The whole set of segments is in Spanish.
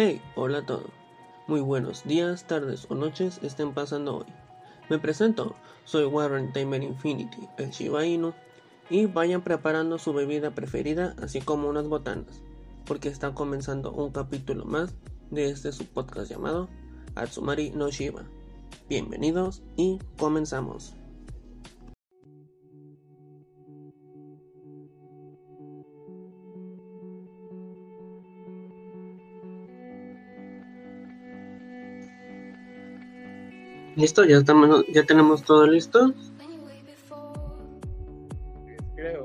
Hey, hola a todos. Muy buenos días, tardes o noches estén pasando hoy. Me presento, soy Warren Timer Infinity, el Shiba Inu, y vayan preparando su bebida preferida, así como unas botanas, porque está comenzando un capítulo más de este subpodcast llamado Atsumari no Shiba. Bienvenidos y comenzamos. Listo, ya estamos, ya tenemos todo listo. Creo.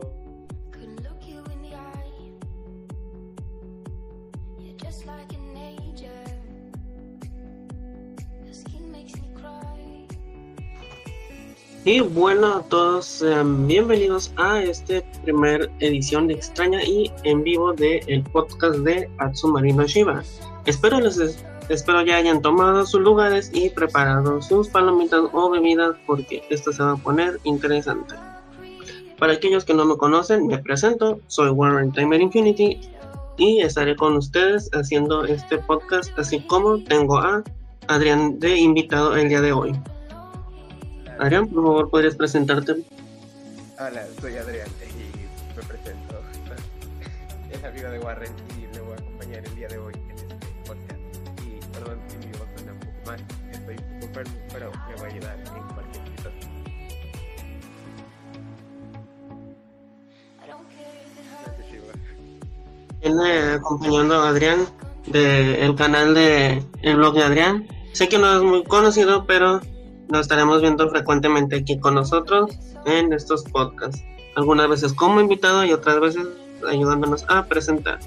Y bueno a todos, sean bienvenidos a este primer edición de Extraña y en vivo del el podcast de Atsumarino Shiba. Espero les espero ya hayan tomado sus lugares y preparado sus palomitas o bebidas porque esto se va a poner interesante. Para aquellos que no me conocen, me presento, soy Warren Timer Infinity y estaré con ustedes haciendo este podcast así como tengo a Adrián de invitado el día de hoy. Adrián, por favor, ¿podrías presentarte? Hola, soy Adrián y me presento. Es amigo de Warren enfermo, pero me va a ayudar en cualquier situación. Viene acompañando a Adrián del canal de el blog de Adrián. Sé que no es muy conocido, pero lo estaremos viendo frecuentemente aquí con nosotros en estos podcasts. Algunas veces como invitado y otras veces ayudándonos a presentar.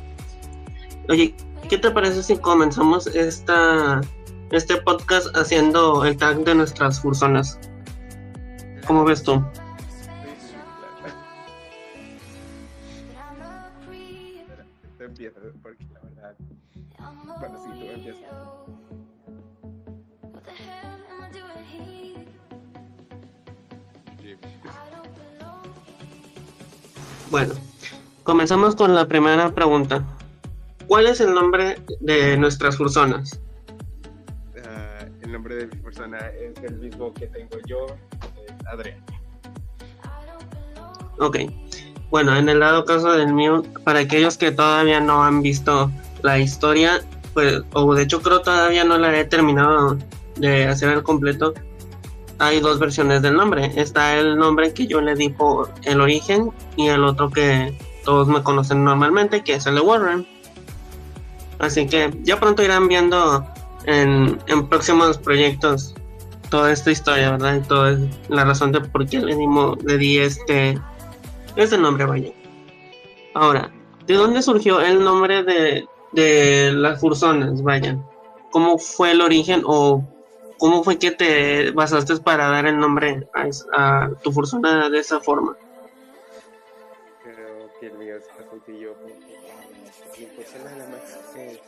Oye, ¿qué te parece si comenzamos esta, este podcast haciendo el tag de nuestras fursonas? ¿Cómo ves tú? Bueno. Bueno, comenzamos con la primera pregunta. ¿Cuál es el nombre de nuestras fursonas? El nombre de mi persona es el mismo que tengo yo, Adrián. Ok. Bueno, en el dado caso del mío, para aquellos que todavía no han visto la historia, pues, o de hecho creo todavía no la he terminado de hacer al completo, hay dos versiones del nombre. Está el nombre que yo le di por el origen y el otro que todos me conocen normalmente, que es el de Warren. Así que ya pronto irán viendo en, próximos proyectos toda esta historia, ¿verdad? Y toda la razón de por qué le, dimos, le di este, este nombre, vaya. Ahora, ¿de dónde surgió el nombre de, de las fursonas, vaya? ¿Cómo fue el origen o cómo fue que te basaste para dar el nombre a, a tu fursona de esa forma? Creo que el es porque mi más eh,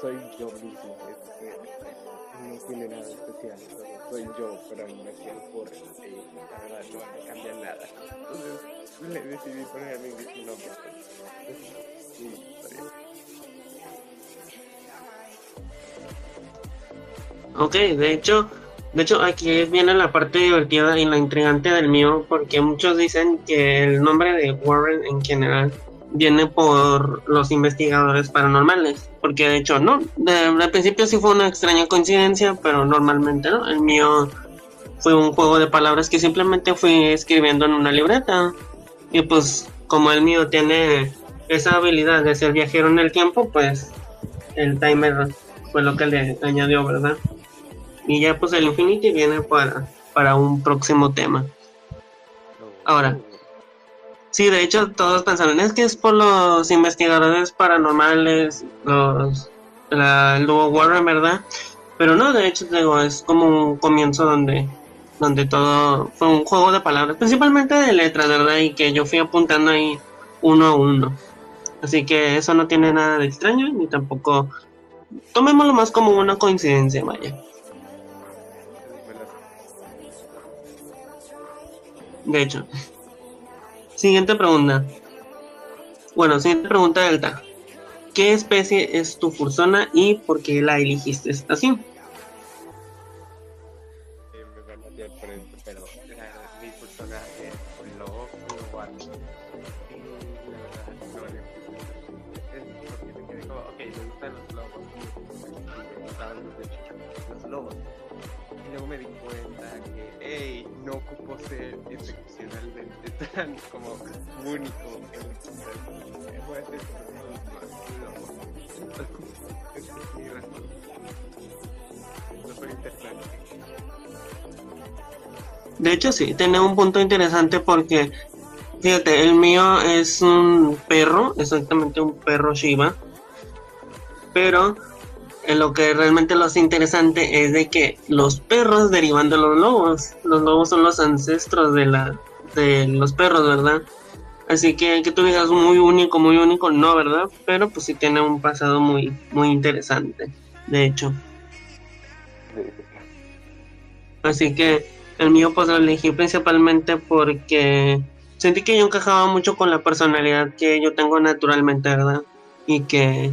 soy yo tiene nada especial. soy yo, pero así el por eh, la verdad no me cambia nada. Entonces le decidí poner a mi nombre. Sí, está bien. Ok, de hecho, de hecho aquí viene la parte divertida y la intrigante del mío, porque muchos dicen que el nombre de Warren en general viene por los investigadores paranormales, porque de hecho no, al principio sí fue una extraña coincidencia, pero normalmente no, el mío fue un juego de palabras que simplemente fui escribiendo en una libreta, y pues como el mío tiene esa habilidad de ser viajero en el tiempo, pues el timer fue lo que le añadió, ¿verdad? Y ya pues el Infinity viene para, para un próximo tema. Ahora. Sí, de hecho todos pensaron, es que es por los investigadores paranormales, los la, el dúo Warren, ¿verdad? Pero no, de hecho digo, es como un comienzo donde, donde todo fue un juego de palabras, principalmente de letras, ¿verdad? Y que yo fui apuntando ahí uno a uno. Así que eso no tiene nada de extraño, ni tampoco tomémoslo más como una coincidencia, vaya. De hecho. Siguiente pregunta. Bueno, siguiente pregunta Delta. ¿Qué ¿qué especie es tu fursona y por qué la elegiste así? Como único. De hecho, sí, tiene un punto interesante porque, fíjate, el mío es un perro, exactamente un perro Shiba, pero lo que realmente lo hace interesante es de que los perros derivan de los lobos. Los lobos son los ancestros de la de los perros, ¿verdad? Así que que tú digas muy único, muy único, no, ¿verdad? Pero pues sí tiene un pasado muy, muy interesante, de hecho. Así que el mío pues lo elegí principalmente porque sentí que yo encajaba mucho con la personalidad que yo tengo naturalmente, ¿verdad? Y que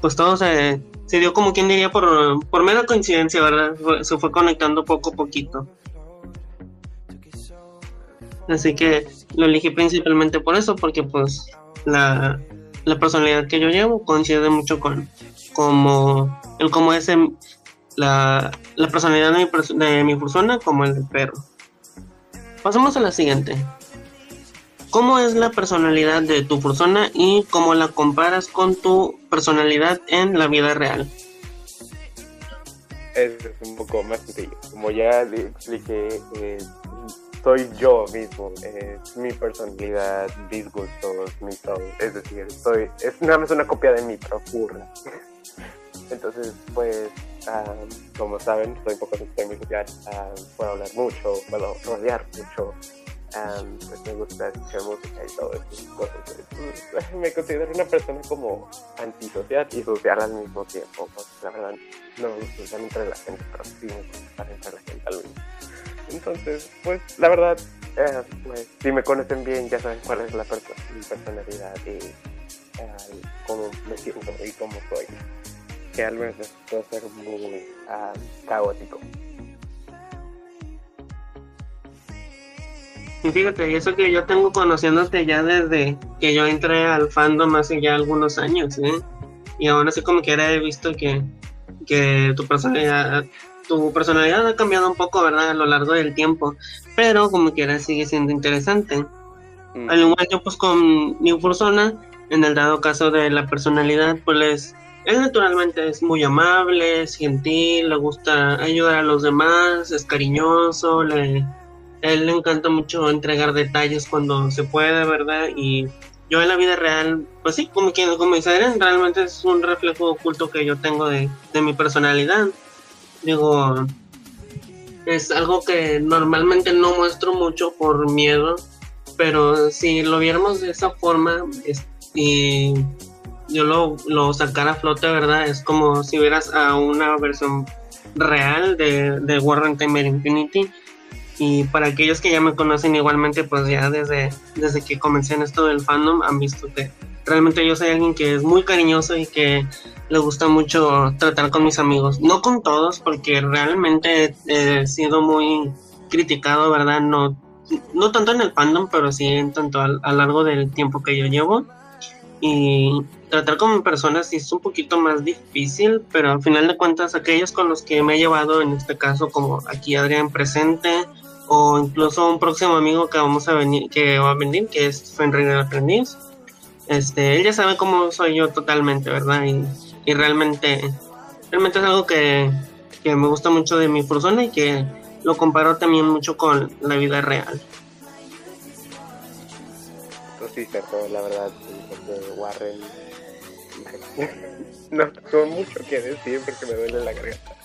pues todo se, se dio como quien diría por, por mera coincidencia, ¿verdad? Se fue conectando poco a poquito. Así que lo elegí principalmente por eso, porque pues la, personalidad que yo llevo coincide mucho con como el como es la, la personalidad de mi, de mi persona como el del perro. Pasamos a la siguiente. ¿Cómo es la personalidad de tu persona y cómo la comparas con tu personalidad en la vida real? Es un poco más sencillo. Como ya expliqué, eh, soy yo mismo, es mi personalidad, mis gustos, mi todo. Es decir, soy, es nada más una copia de mi procura. Entonces, pues, como saben, soy un poco muy social, puedo hablar mucho, puedo rodear mucho, pues me gusta escuchar música y todo eso. Cosas. Pues, me considero una persona como antisocial y social al mismo tiempo. Pues, la verdad, no me gusta estar entre la gente, pero sí me gusta estar entre la gente al mismo entonces, pues la verdad, eh, pues, si me conocen bien ya saben cuál es la mi personalidad y eh, cómo me siento y cómo soy. Que al menos puede ser muy ah, caótico. Y fíjate, y eso que yo tengo conociéndote ya desde que yo entré al fandom hace ya algunos años, ¿eh? Y aún así como que he visto que, que tu personalidad tu personalidad ha cambiado un poco, ¿verdad? A lo largo del tiempo, pero como quiera sigue siendo interesante. Mm. Al igual yo pues con mi persona, en el dado caso de la personalidad, pues él naturalmente es muy amable, es gentil, le gusta ayudar a los demás, es cariñoso, le, él le encanta mucho entregar detalles cuando se puede, ¿verdad? Y yo en la vida real, pues sí, como, como dice realmente es un reflejo oculto que yo tengo de, de mi personalidad. Digo, es algo que normalmente no muestro mucho por miedo, pero si lo viéramos de esa forma y yo lo, lo sacara a flote, ¿verdad? Es como si vieras a una versión real de, de Warren Timer Infinity. Y para aquellos que ya me conocen igualmente, pues ya desde, desde que comencé en esto del fandom, han visto que realmente yo soy alguien que es muy cariñoso y que le gusta mucho tratar con mis amigos. No con todos, porque realmente he sido muy criticado, ¿verdad? No, no tanto en el fandom, pero sí en tanto a, lo largo del tiempo que yo llevo. Y tratar con personas sí es un poquito más difícil, pero al final de cuentas aquellos con los que me he llevado, en este caso como aquí Adrián presente, o incluso un próximo amigo que vamos a venir, que va a venir, que es Fenrir el Aprendiz, este, él ya sabe cómo soy yo totalmente, ¿verdad? Y y realmente, realmente es algo que, me gusta mucho de mi persona y que lo comparo también mucho con la vida real. Pues sí, cierto, la verdad, de Warren no tengo mucho que decir porque me duele la garganta.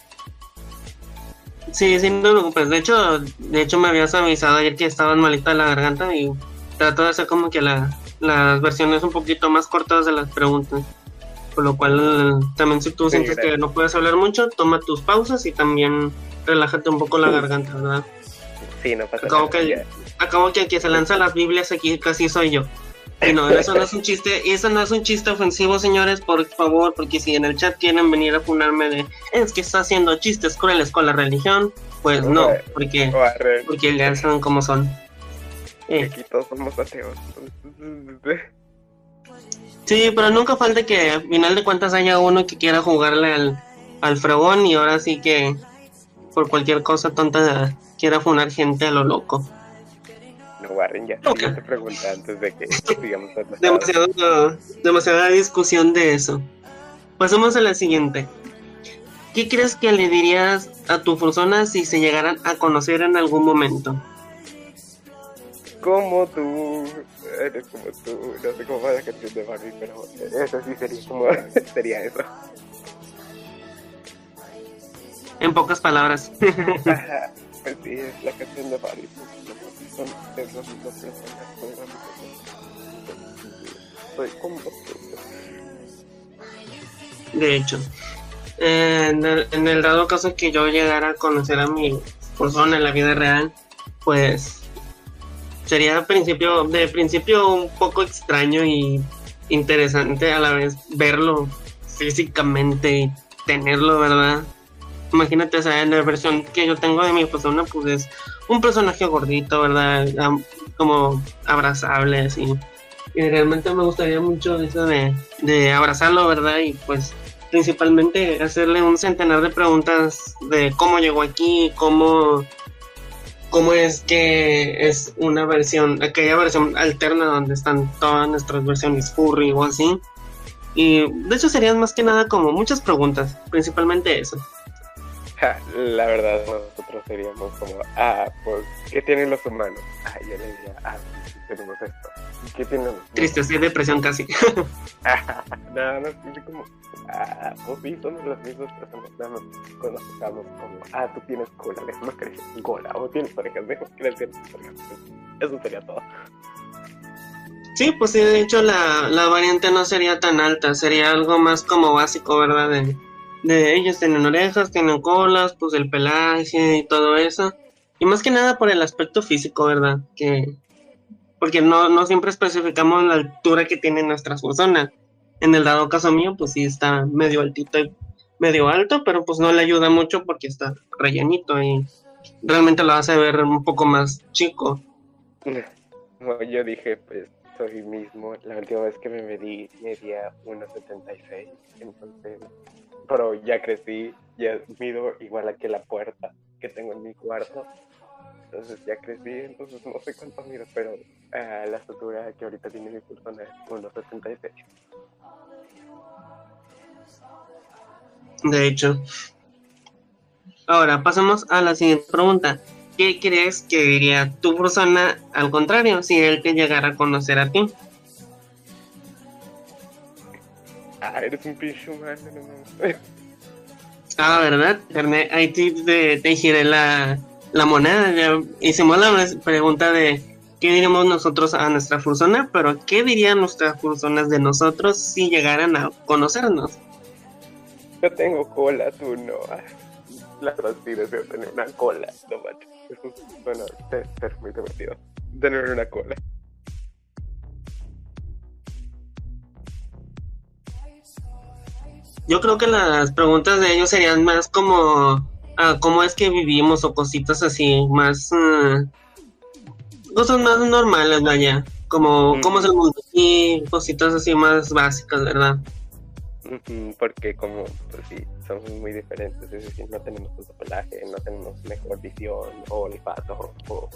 Sí, sí, no te preocupes. De hecho, de hecho me habías avisado ayer que estaban malita la garganta y trato de hacer como que la, las versiones un poquito más cortas de las preguntas. Por lo cual, también si tú sientes que no puedes hablar mucho, toma tus pausas y también relájate un poco la garganta, ¿verdad? Sí, no pasa acabo nada. Que, acabo que que se lanza las Biblias aquí casi soy yo. Y no, eso no es un chiste, eso no es un chiste ofensivo, señores, por favor, porque si en el chat quieren venir a funarme de es que está haciendo chistes crueles con la religión, pues no, porque, porque ya saben cómo son. Eh. Aquí todos somos ateos. Sí, pero nunca falta que al final de cuentas haya uno que quiera jugarle al, al fregón y ahora sí que por cualquier cosa tonta quiera funar gente a lo loco. Warren, ya, te pregunté antes de que sigamos demasiada discusión de eso. Pasemos a la siguiente. ¿Qué crees que le dirías a tu persona si se llegaran a conocer en algún momento? Como tú, eres como tú, no sé cómo va la canción de Barbie, pero eso sí sería como, sería eso. En pocas palabras. pues sí, es la canción de Barbie. De hecho en, el, dado caso que yo llegara a conocer a mi persona en la vida real, pues sería principio, de principio un poco extraño y interesante a la vez verlo físicamente y tenerlo, ¿verdad? Imagínate, o en la versión que yo tengo de mi persona, pues es un personaje gordito, ¿verdad? Como abrazable, así. Y realmente me gustaría mucho eso de, de abrazarlo, ¿verdad? Y pues principalmente hacerle un centenar de preguntas de cómo llegó aquí, cómo, cómo es que es una versión, aquella versión alterna donde están todas nuestras versiones furry o así. Y de hecho serían más que nada como muchas preguntas, principalmente eso. La verdad, nosotros seríamos como, ah, pues, ¿qué tienen los humanos? Ah, yo le diría, ah, tenemos esto. ¿Qué tienen Triste, estoy depresión casi. no, no, es como, ah, pues sí, somos las mismas personas, nada más cuando estamos como, ah, tú tienes cola, déjame crecer cola, o tienes orejas, déjame crecer orejas. Eso sería todo. Sí, pues sí, de hecho la, la variante no sería tan alta, sería algo más como básico, ¿verdad? De, de ellos tienen orejas, tienen colas, pues el pelaje y todo eso. Y más que nada por el aspecto físico, ¿verdad? Que porque no, no siempre especificamos la altura que tiene nuestra persona. En el dado caso mío, pues sí está medio altito y medio alto, pero pues no le ayuda mucho porque está rellenito y realmente lo hace ver un poco más chico. yo dije, pues soy mismo, la última vez que me medí medía 1,76, entonces, pero ya crecí, ya mido igual a que la puerta que tengo en mi cuarto, entonces ya crecí, entonces no sé cuánto mido, pero uh, la estatura que ahorita tiene mi persona es 1,76. De hecho. Ahora, pasamos a la siguiente pregunta. ¿Qué crees que diría tu persona al contrario si él te llegara a conocer a ti? Ah, eres un pinche humano, Ah, ¿verdad? Ahí te, te giré la, la moneda. Ya hicimos la pregunta de qué diríamos nosotros a nuestra persona, pero qué dirían nuestras personas de nosotros si llegaran a conocernos. Yo tengo cola, tú no. La sí deseo tener una cola, no macho. Bueno, ser muy divertido. Tener una cola. Yo creo que las preguntas de ellos serían más como ah, cómo es que vivimos o cositas así, más uh, cosas más normales, vaya, como cómo es el mundo y cositas así más básicas, ¿verdad? Porque como, pues sí, somos muy diferentes, es decir, no tenemos tanto pelaje, no tenemos mejor visión o olfato o,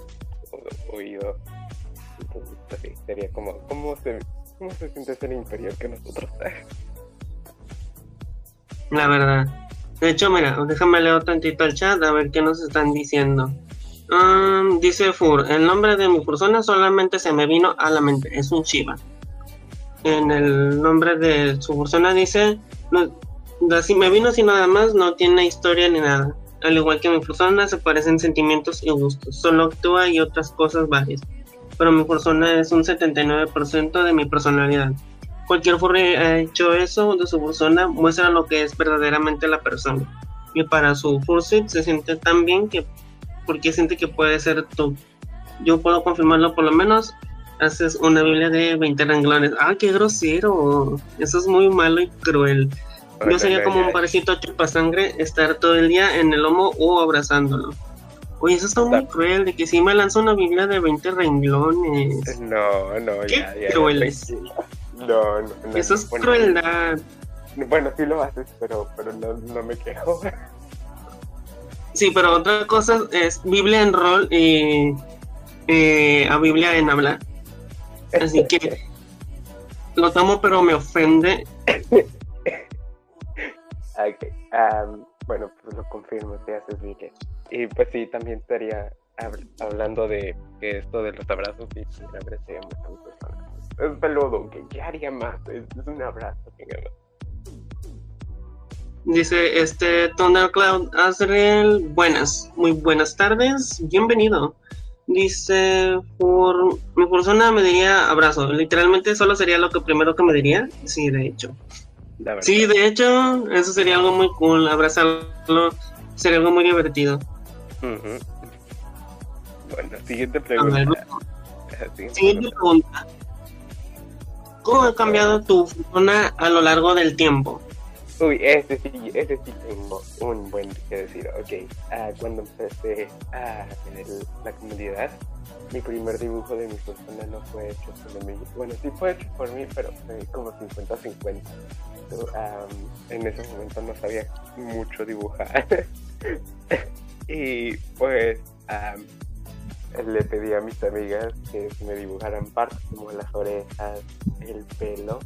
oído. Entonces, pues sí, sería como, ¿cómo se, cómo se siente ser inferior que nosotros? La verdad. De hecho, mira, déjame leer tantito el chat a ver qué nos están diciendo. Um, dice Fur, el nombre de mi persona solamente se me vino a la mente, es un Shiva en el nombre de su persona dice, así me vino así nada más, no tiene historia ni nada. Al igual que mi persona, se parecen sentimientos y gustos, solo actúa y otras cosas varias. Pero mi persona es un 79% de mi personalidad. Cualquier furry ha hecho eso de su persona, muestra lo que es verdaderamente la persona. Y para su fursuit se siente tan bien que, porque siente que puede ser tú. Yo puedo confirmarlo por lo menos haces una Biblia de 20 renglones. Ah, qué grosero. Eso es muy malo y cruel. Yo sería como un parecito chupasangre estar todo el día en el lomo o abrazándolo. Oye, eso está muy cruel, de que si me lanza una Biblia de 20 renglones. No, no, ¿Qué ya, ya. Crueles? No, no, no. Eso es crueldad. Bueno, sí lo haces, pero, pero no, no me quejo. Sí, pero otra cosa es Biblia en rol y eh, a Biblia en hablar. Así que lo tomo, pero me ofende. ok, bueno, pues lo confirmo, te haces Biblia. Y pues sí, también estaría hablando de que esto de los abrazos y abracé a muchas personas. Es peludo, ¿qué, haría más? Es, un abrazo, más. Dice este Thundercloud Azrael, buenas, muy buenas tardes, bienvenido. Dice, por mi persona me diría abrazo, literalmente solo sería lo que primero que me diría, sí, de hecho. Sí, de hecho, eso sería algo muy cool, abrazarlo sería algo muy divertido. Bueno, siguiente pregunta. siguiente pregunta. ¿Cómo ha cambiado tu persona a lo largo del tiempo? Uy, ese sí, ese sí tengo un buen que decir. Ok, uh, cuando empecé a tener la comunidad, mi primer dibujo de mi persona no fue hecho por mí. Bueno, sí fue hecho por mí, pero fue como 50-50. en ese momento no sabía mucho dibujar. y pues le pedí a mis amigas que me dibujaran partes como las orejas, el pelo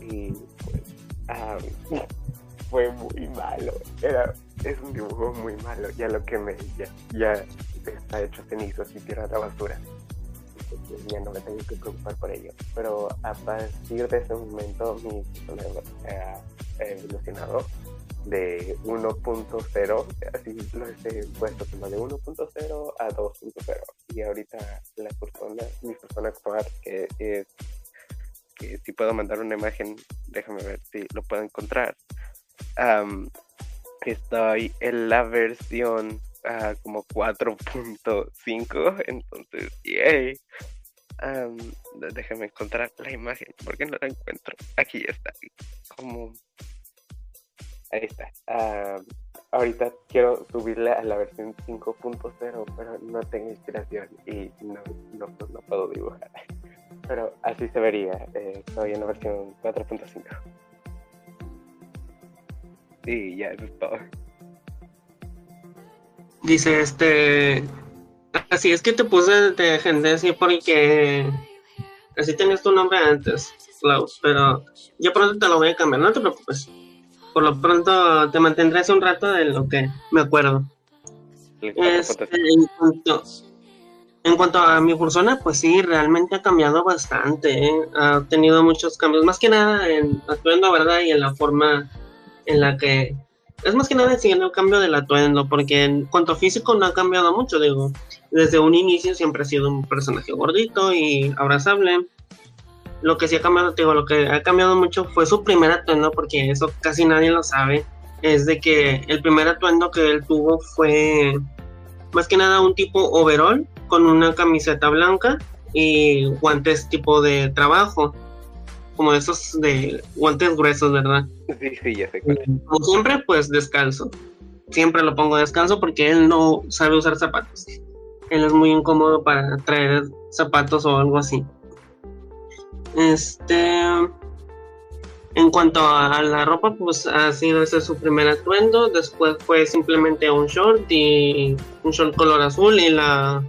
y pues Ah, fue muy malo. Era, es un dibujo muy malo. Ya lo que me ya, ya está hecho cenizos y tierra la basura. Entonces ya no me tengo que preocupar por ello. Pero a partir de ese momento mi persona ha evolucionado de 1.0, así lo he puesto como de 1.0 a 2.0. Y ahorita la persona, mi persona actual, que es si puedo mandar una imagen, déjame ver si lo puedo encontrar. estoy en la versión uh, como 4.5, entonces, yay. déjame encontrar la imagen, porque no la encuentro. Aquí está, como... Ahí está. ahorita quiero subirla a la versión 5.0, pero no tengo inspiración y no, no, no puedo dibujar pero así se vería. Eh, estoy en la versión 4.5. Y ya, eso es todo. Dice este. Así es que te puse de gente así porque. Así tenías tu nombre antes, Klaus, pero yo pronto te lo voy a cambiar, no te preocupes. Por lo pronto te mantendré hace un rato de lo que me acuerdo. Este, en cuanto, en cuanto a mi persona, pues sí, realmente ha cambiado bastante. ¿eh? Ha tenido muchos cambios, más que nada en atuendo, ¿verdad? Y en la forma en la que. Es más que nada siguiendo el cambio del atuendo, porque en cuanto a físico no ha cambiado mucho, digo. Desde un inicio siempre ha sido un personaje gordito y abrazable. Lo que sí ha cambiado, digo, lo que ha cambiado mucho fue su primer atuendo, porque eso casi nadie lo sabe. Es de que el primer atuendo que él tuvo fue más que nada un tipo overall con una camiseta blanca y guantes tipo de trabajo, como esos de guantes gruesos, ¿verdad? Sí, sí, ya sé. Como siempre, pues descalzo. Siempre lo pongo descalzo porque él no sabe usar zapatos. Él es muy incómodo para traer zapatos o algo así. Este. En cuanto a la ropa, pues ha sido ese su primer atuendo. Después fue simplemente un short y un short color azul y la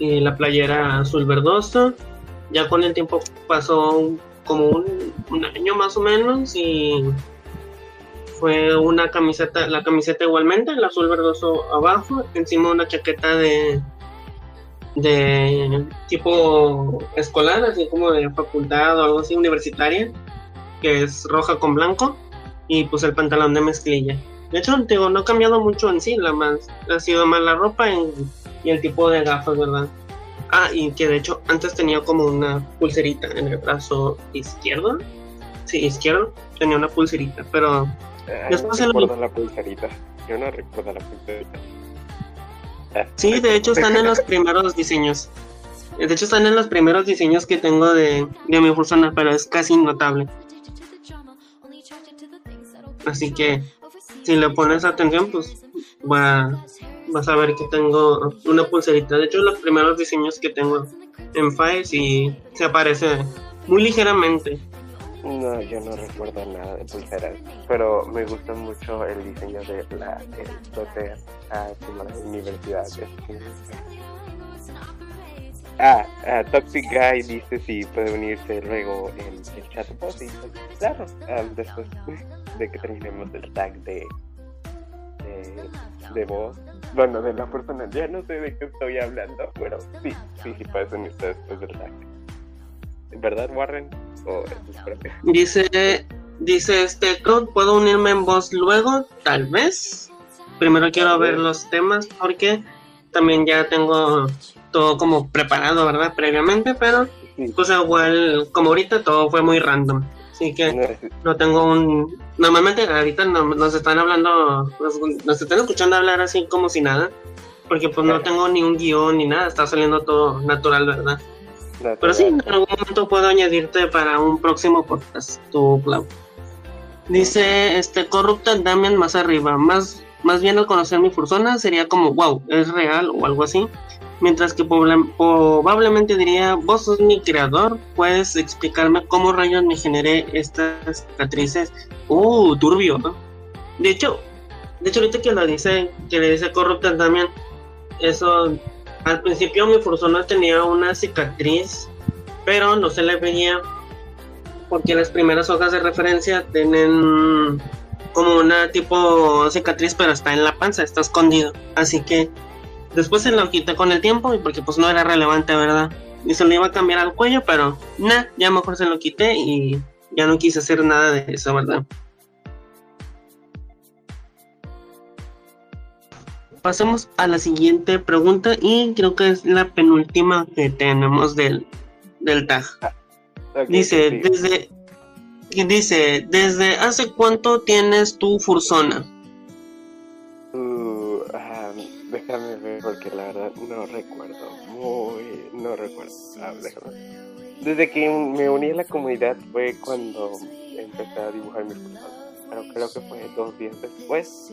y la playera azul verdoso. Ya con el tiempo pasó como un, año más o menos y fue una camiseta, la camiseta igualmente, el azul verdoso abajo, encima una chaqueta de de tipo escolar, así como de facultad o algo así universitaria, que es roja con blanco, y pues el pantalón de mezclilla. De hecho, digo, no ha cambiado mucho en sí, la más, ha sido más la ropa en y el tipo de gafas, ¿verdad? Ah, y que de hecho antes tenía como una pulserita en el brazo izquierdo. Sí, izquierdo. Tenía una pulserita, pero... Ah, después no recuerdo la pulserita. Yo no recuerdo la pulserita. Sí, de hecho están en los primeros diseños. De hecho, están en los primeros diseños que tengo de, de mi persona, pero es casi notable. Así que si le pones atención, pues va, vas a ver que tengo una pulserita. De hecho, los primeros diseños que tengo en Files y se aparece muy ligeramente. No, yo no recuerdo nada de pulseras, pero me gusta mucho el diseño de la el a la universidad. Ah, ah, Toxic Guy dice si puede unirse luego en el chat. Pues sí, claro, ah, después de que terminemos el tag de, de, voz. Bueno, de la persona, ya no sé de qué estoy hablando, pero sí, sí, sí puedes unirse después del tag. ¿Verdad, Warren? ¿O dice, dice este, ¿puedo unirme en voz luego? Tal vez. Primero quiero ver los temas porque también ya tengo todo como preparado, ¿verdad? Previamente, pero pues igual, como ahorita todo fue muy random. Así que no tengo un... Normalmente ahorita nos están hablando, nos, están escuchando hablar así como si nada, porque pues no tengo ni un guion ni nada, está saliendo todo natural, ¿verdad? Pero sí, en algún momento puedo añadirte para un próximo podcast, tu Cloud. Dice este Corrupta Damian más arriba, más, más bien al conocer mi persona sería como wow, es real o algo así. Mientras que probablemente diría, vos sos mi creador, puedes explicarme cómo rayos me generé estas cicatrices. Uh, turbio, ¿no? De hecho, de hecho ahorita que lo dice, que le dice Corrupta Damian, eso al principio mi persona tenía una cicatriz, pero no se le veía porque las primeras hojas de referencia tienen como una tipo cicatriz, pero está en la panza, está escondido. Así que después se lo quité con el tiempo y porque pues no era relevante, ¿verdad? Y se lo iba a cambiar al cuello, pero nada, ya mejor se lo quité y ya no quise hacer nada de eso, ¿verdad? Pasemos a la siguiente pregunta y creo que es la penúltima que tenemos del, del tag. Dice, desde dice, ¿desde hace cuánto tienes tu Fursona? Uh, ah, déjame ver porque la verdad no recuerdo. Muy, no recuerdo. Ah, desde que me uní a la comunidad fue cuando empecé a dibujar mis Fursona pero creo que fue dos días después.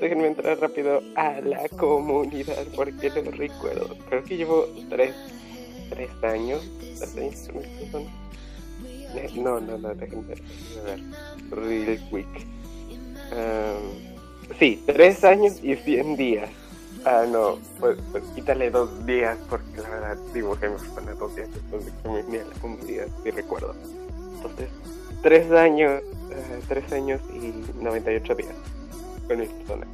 déjenme entrar rápido a la comunidad porque no recuerdo. Creo que llevo tres, tres años. No, no, no, déjenme ver. Real quick. Um, sí, tres años y cien días. Ah, no, pues, pues, quítale dos días porque la verdad dibujé persona dos días después de que me uní a la comunidad, si recuerdo. Entonces, tres años eh, tres años y 98 días con esta zona.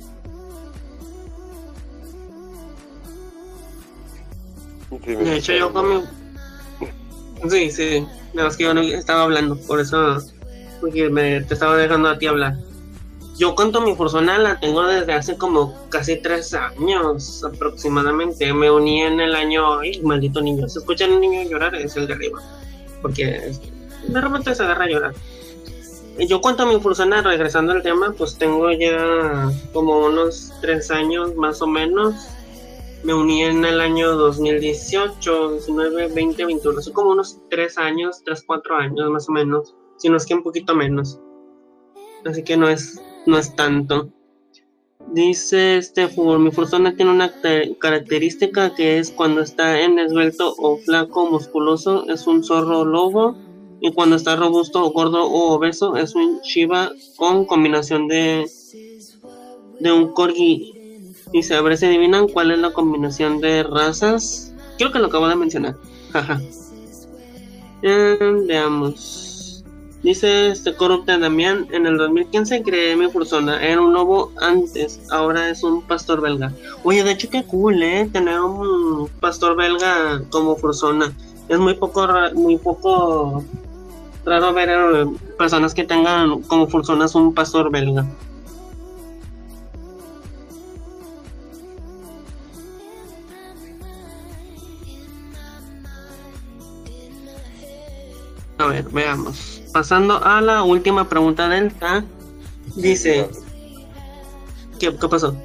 de hecho, yo con mi... Sí, sí, nada más que yo no estaba hablando, por eso porque me, te estaba dejando a ti hablar. Yo cuento mi persona la tengo desde hace como casi tres años aproximadamente. Me uní en el año. ¡Ay, maldito niño! ¿Se escucha un niño llorar? Es el de arriba. Porque de repente se agarra a llorar yo cuento mi persona, regresando al tema, pues tengo ya como unos tres años más o menos. Me uní en el año 2018, 19, 20, 21. Son como unos tres años, tres, cuatro años más o menos. Si no es que un poquito menos. Así que no es, no es tanto. Dice este mi persona tiene una característica que es cuando está en esbelto o flaco, musculoso, es un zorro lobo y cuando está robusto o gordo o obeso es un Shiba con combinación de, de un Corgi. Y se ver si adivinan cuál es la combinación de razas. Creo que lo acabo de mencionar. Jaja. Eh, veamos. Dice este corrupta Damián, en el 2015 creé mi persona, era un lobo antes, ahora es un pastor belga. Oye, de hecho qué cool, eh, tener un pastor belga como persona. Es muy poco, muy poco raro ver personas que tengan como personas un pastor belga. A ver, veamos. Pasando a la última pregunta del TAG, dice... ¿Qué, pasó?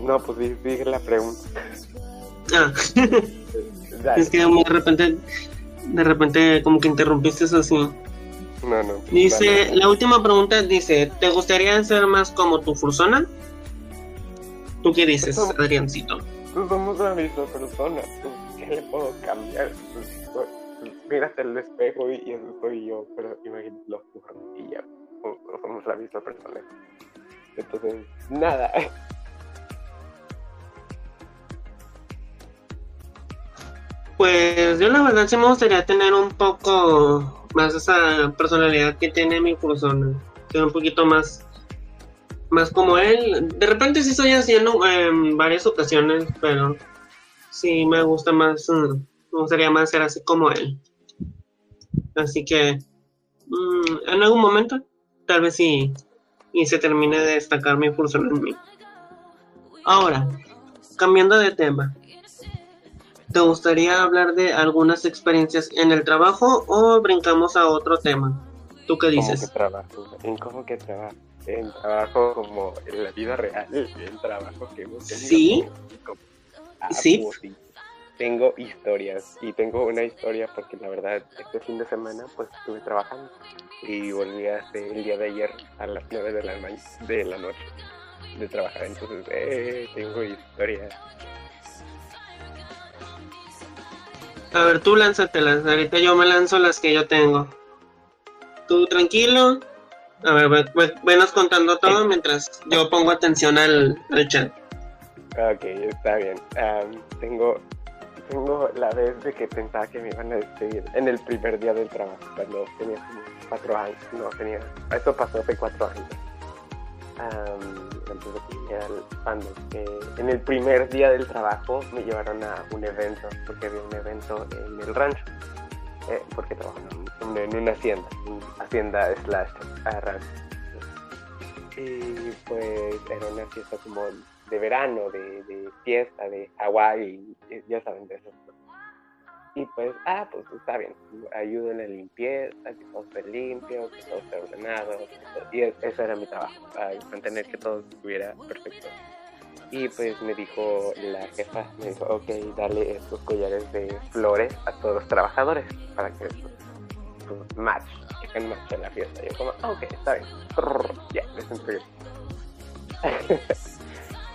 No, pues dije la pregunta. Ah. Es que de repente, de repente como que interrumpiste eso así. No, no. Dice, la última pregunta dice, ¿te gustaría ser más como tu fursona? ¿Tú qué dices, Adriancito? Pues somos la misma persona, pues, ¿qué le puedo cambiar? Pues, pues, mírate el espejo y, eso soy yo, pero imagínate los y ya, somos la misma persona. Entonces, nada. Pues yo la verdad sí me gustaría tener un poco más esa personalidad que tiene mi persona, ser un poquito más más como él. De repente sí estoy haciendo en varias ocasiones, pero sí me gusta más, mm, me gustaría más ser así como él. Así que mm, en algún momento, tal vez sí, y se termine de destacar mi persona en mí. Ahora, cambiando de tema, ¿Te gustaría hablar de algunas experiencias en el trabajo o brincamos a otro tema? ¿Tú qué dices? ¿Cómo que trabajo? ¿En cómo que trabajo? En trabajo como en la vida real, en trabajo que hemos tenido. ¿Sí? Ah, ¿Sí? Pues ¿Sí? Tengo historias y tengo una historia porque la verdad este fin de semana pues estuve trabajando y volví hace el día de ayer a las 9 de la, de la noche de trabajar. Entonces, eh, tengo historias A ver, tú lánzatelas. Ahorita yo me lanzo las que yo tengo. Tú tranquilo. A ver, venos contando todo mientras yo pongo atención al, chat. Ok, está bien. tengo, tengo la vez de que pensaba que me iban a despedir en el primer día del trabajo, cuando tenía como cuatro años. No, tenía. Eso pasó hace cuatro años antes de que el en el primer día del trabajo me llevaron a un evento, porque había un evento en el rancho, eh, porque trabajaba en, una hacienda, hacienda slash rancho. Y pues era una fiesta como de verano, de, de fiesta, de Hawái, ya saben de eso. Y pues, ah, pues está bien, ayudo en la limpieza, que todo esté limpio, que todo esté ordenado. Y ese era mi trabajo, mantener que todo estuviera perfecto. Y pues me dijo la jefa, me dijo, ok, dale estos collares de flores a todos los trabajadores para que pues, match, que match en la fiesta. Yo como, ok, está bien. Ya, les entregué.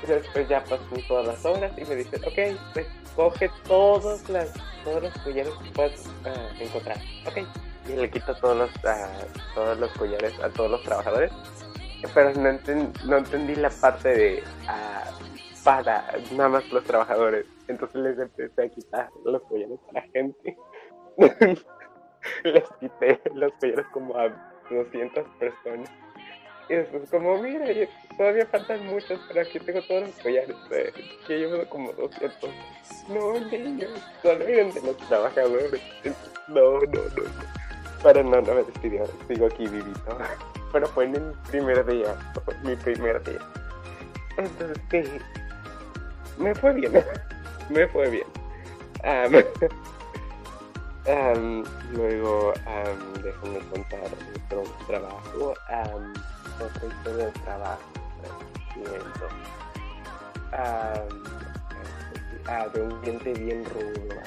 Después ya pasan todas las horas y me dicen, ok, pues coge todos, las, todos los collares que puedas ah, encontrar. Ok. Y le quito todos los, uh, todos los collares a todos los trabajadores. Pero no, no entendí la parte de uh, para nada más los trabajadores. Entonces les empecé a quitar los collares a la gente. les quité los collares como a 200 personas. Y después como, mira, todavía faltan muchos, pero aquí tengo todos los collares, eh, que llevo como 200. No, niños, solo eran de los trabajadores. No, no, no. Pero no, no me despidió, sigo aquí vivito. Pero fue en el primer día, mi primer día. Entonces, sí, me fue bien, me fue bien. Luego, um, déjenme contar otro trabajo. Otra historia de trabajo. Ah, ah, de un cliente bien rudo,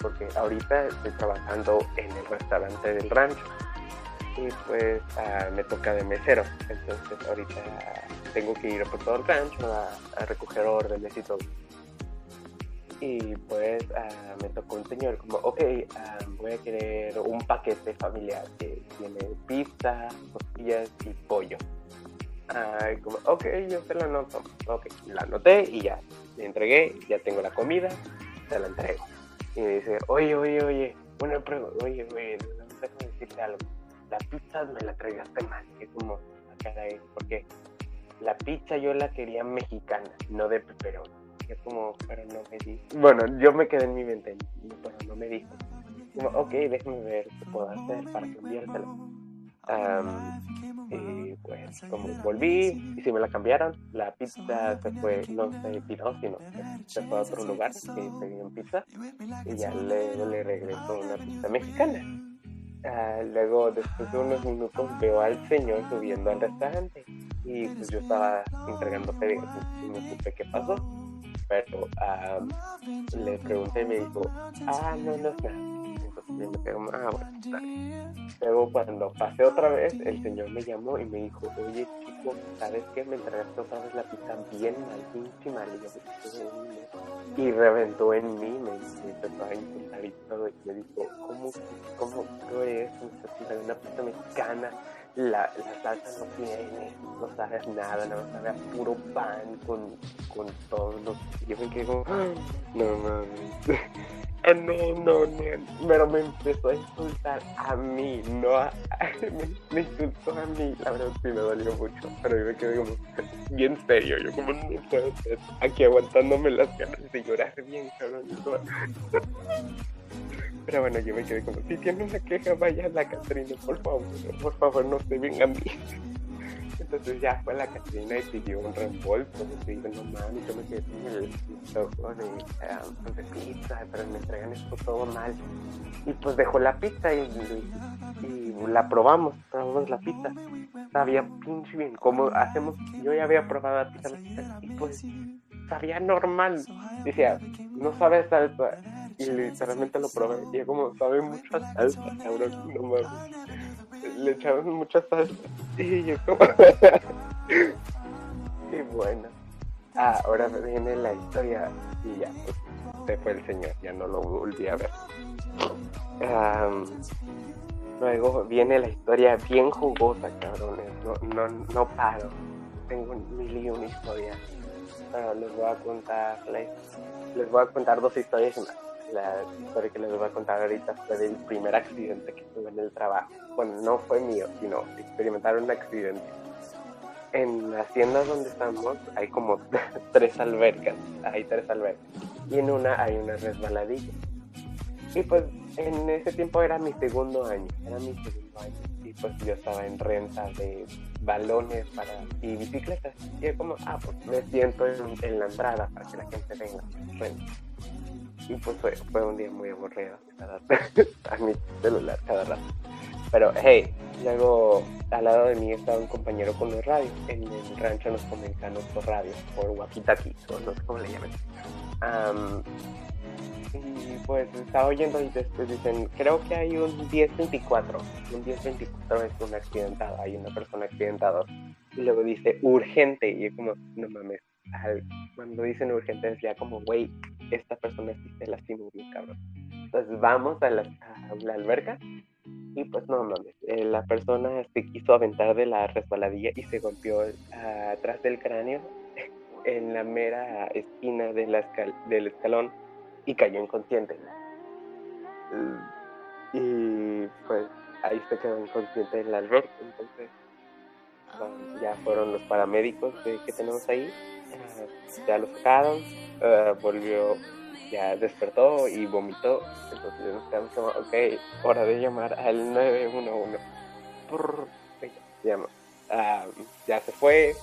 porque ahorita estoy trabajando en el restaurante del rancho y pues ah, me toca de mesero, entonces ahorita tengo que ir por todo el rancho a, recoger órdenes y todo. Y pues me tocó un señor como, ok, voy a querer un paquete familiar que tiene pizza, costillas y pollo. Ay, como, ok, yo te lo anoto. Ok, la anoté y ya. Le entregué, ya tengo la comida, te la entrego. Y me dice, oye, oye, oye, una pregunta, oye, oye, déjame decirte algo. La pizza me la traigaste mal. Y como, ah, caray, porque la pizza yo la quería mexicana, no de pepperoni. Y como, pero no me dijo. Bueno, yo me quedé en mi mente, pero no me dijo. Como, ok, déjame ver qué puedo hacer para cambiártelo y pues como volví y si me la cambiaron, la pizza se fue, no se tiró, sino se fue a otro lugar que en pizza y ya le, le regresó una pizza mexicana. Uh, luego, después de unos minutos, veo al señor subiendo al restaurante y pues yo estaba entregando pedidos no supe qué pasó. Pero le pregunté y me dijo, ah, no, no es nada. Entonces me quedé, ah, bueno, Luego cuando pasé otra vez, el señor me llamó y me dijo, oye chico, ¿sabes qué? Me entregaste otra vez la pizza bien mal, pinche mal. Y, reventó en mí, me, empezó a insultar y todo. Y me dijo, ¿cómo, cómo, qué es una pizza mexicana? La, la salsa no tiene, no sabe nada, no sabe a puro pan con, con todo lo Yo me quedé como, no mames. Ah, no, no, no, pero me empezó a insultar a mí, no a, me, insultó a mí, la verdad sí me dolió mucho, pero yo me quedé como bien serio, yo como no puedo estar aquí aguantándome las ganas de llorar bien, cabrón. Pero bueno, yo me quedé como, si tiene una queja, vaya a la Catrina, por favor, por favor, no se venga a mí. Entonces ya fue la Catrina y pidió un reembolso. Y digo, no mames, yo me quedé sin el toco de uh, pizza, pero me entregan esto todo mal. Y pues dejó la pizza y, la probamos, probamos la pizza. Sabía pinche bien, como hacemos, yo ya había probado la pizza, y pues sabía normal. Decía, no sabe salsa y literalmente lo probé. Y como sabe mucha salsa, cabrón, no mames. Le echaban mucha salsa. Y yo como... y bueno, ah, ahora viene la historia. Y ya, pues, se fue el señor, ya no lo volví a ver. luego viene la historia bien jugosa, cabrones, no, no, no paro. Tengo mil y una historias, pero les voy a contar, les voy a contar dos historias más la historia que les voy a contar ahorita fue del primer accidente que tuve en el trabajo. Bueno, no fue mío, sino experimentar un accidente. En la hacienda donde estamos hay como tres albercas, hay tres albercas, y en una hay una resbaladilla. Y pues en ese tiempo era mi segundo año, era mi segundo año, y pues yo estaba en renta de balones para y bicicletas. Y es como, ah, pues me siento en, en la entrada para que la gente venga. Renta y pues fue, fue un día muy aburrido a mi celular cada rato. Pero hey, luego al lado de mí estaba un compañero con los radios. En el rancho nos comentan por radio, por wakitaki, o no sé cómo le llaman. y pues estaba oyendo y después dicen, creo que hay un 1024. Un 1024 es un accidentado, hay una persona accidentada. Y luego dice urgente, y yo como, no mames, cuando dicen urgente es ya como, güey, esta persona sí se lastimó bien, cabrón. Entonces vamos a la, alberca y pues no mames, eh, la persona se quiso aventar de la resbaladilla y se golpeó atrás del cráneo en la mera esquina del escalón y cayó inconsciente. Y pues ahí se quedó inconsciente en la alberca. Entonces ya fueron los paramédicos que tenemos ahí ya lo sacaron, eh, volvió, ya despertó y vomitó. Entonces nos quedamos como, ok, hora de llamar al 911. Ah, ya se fue,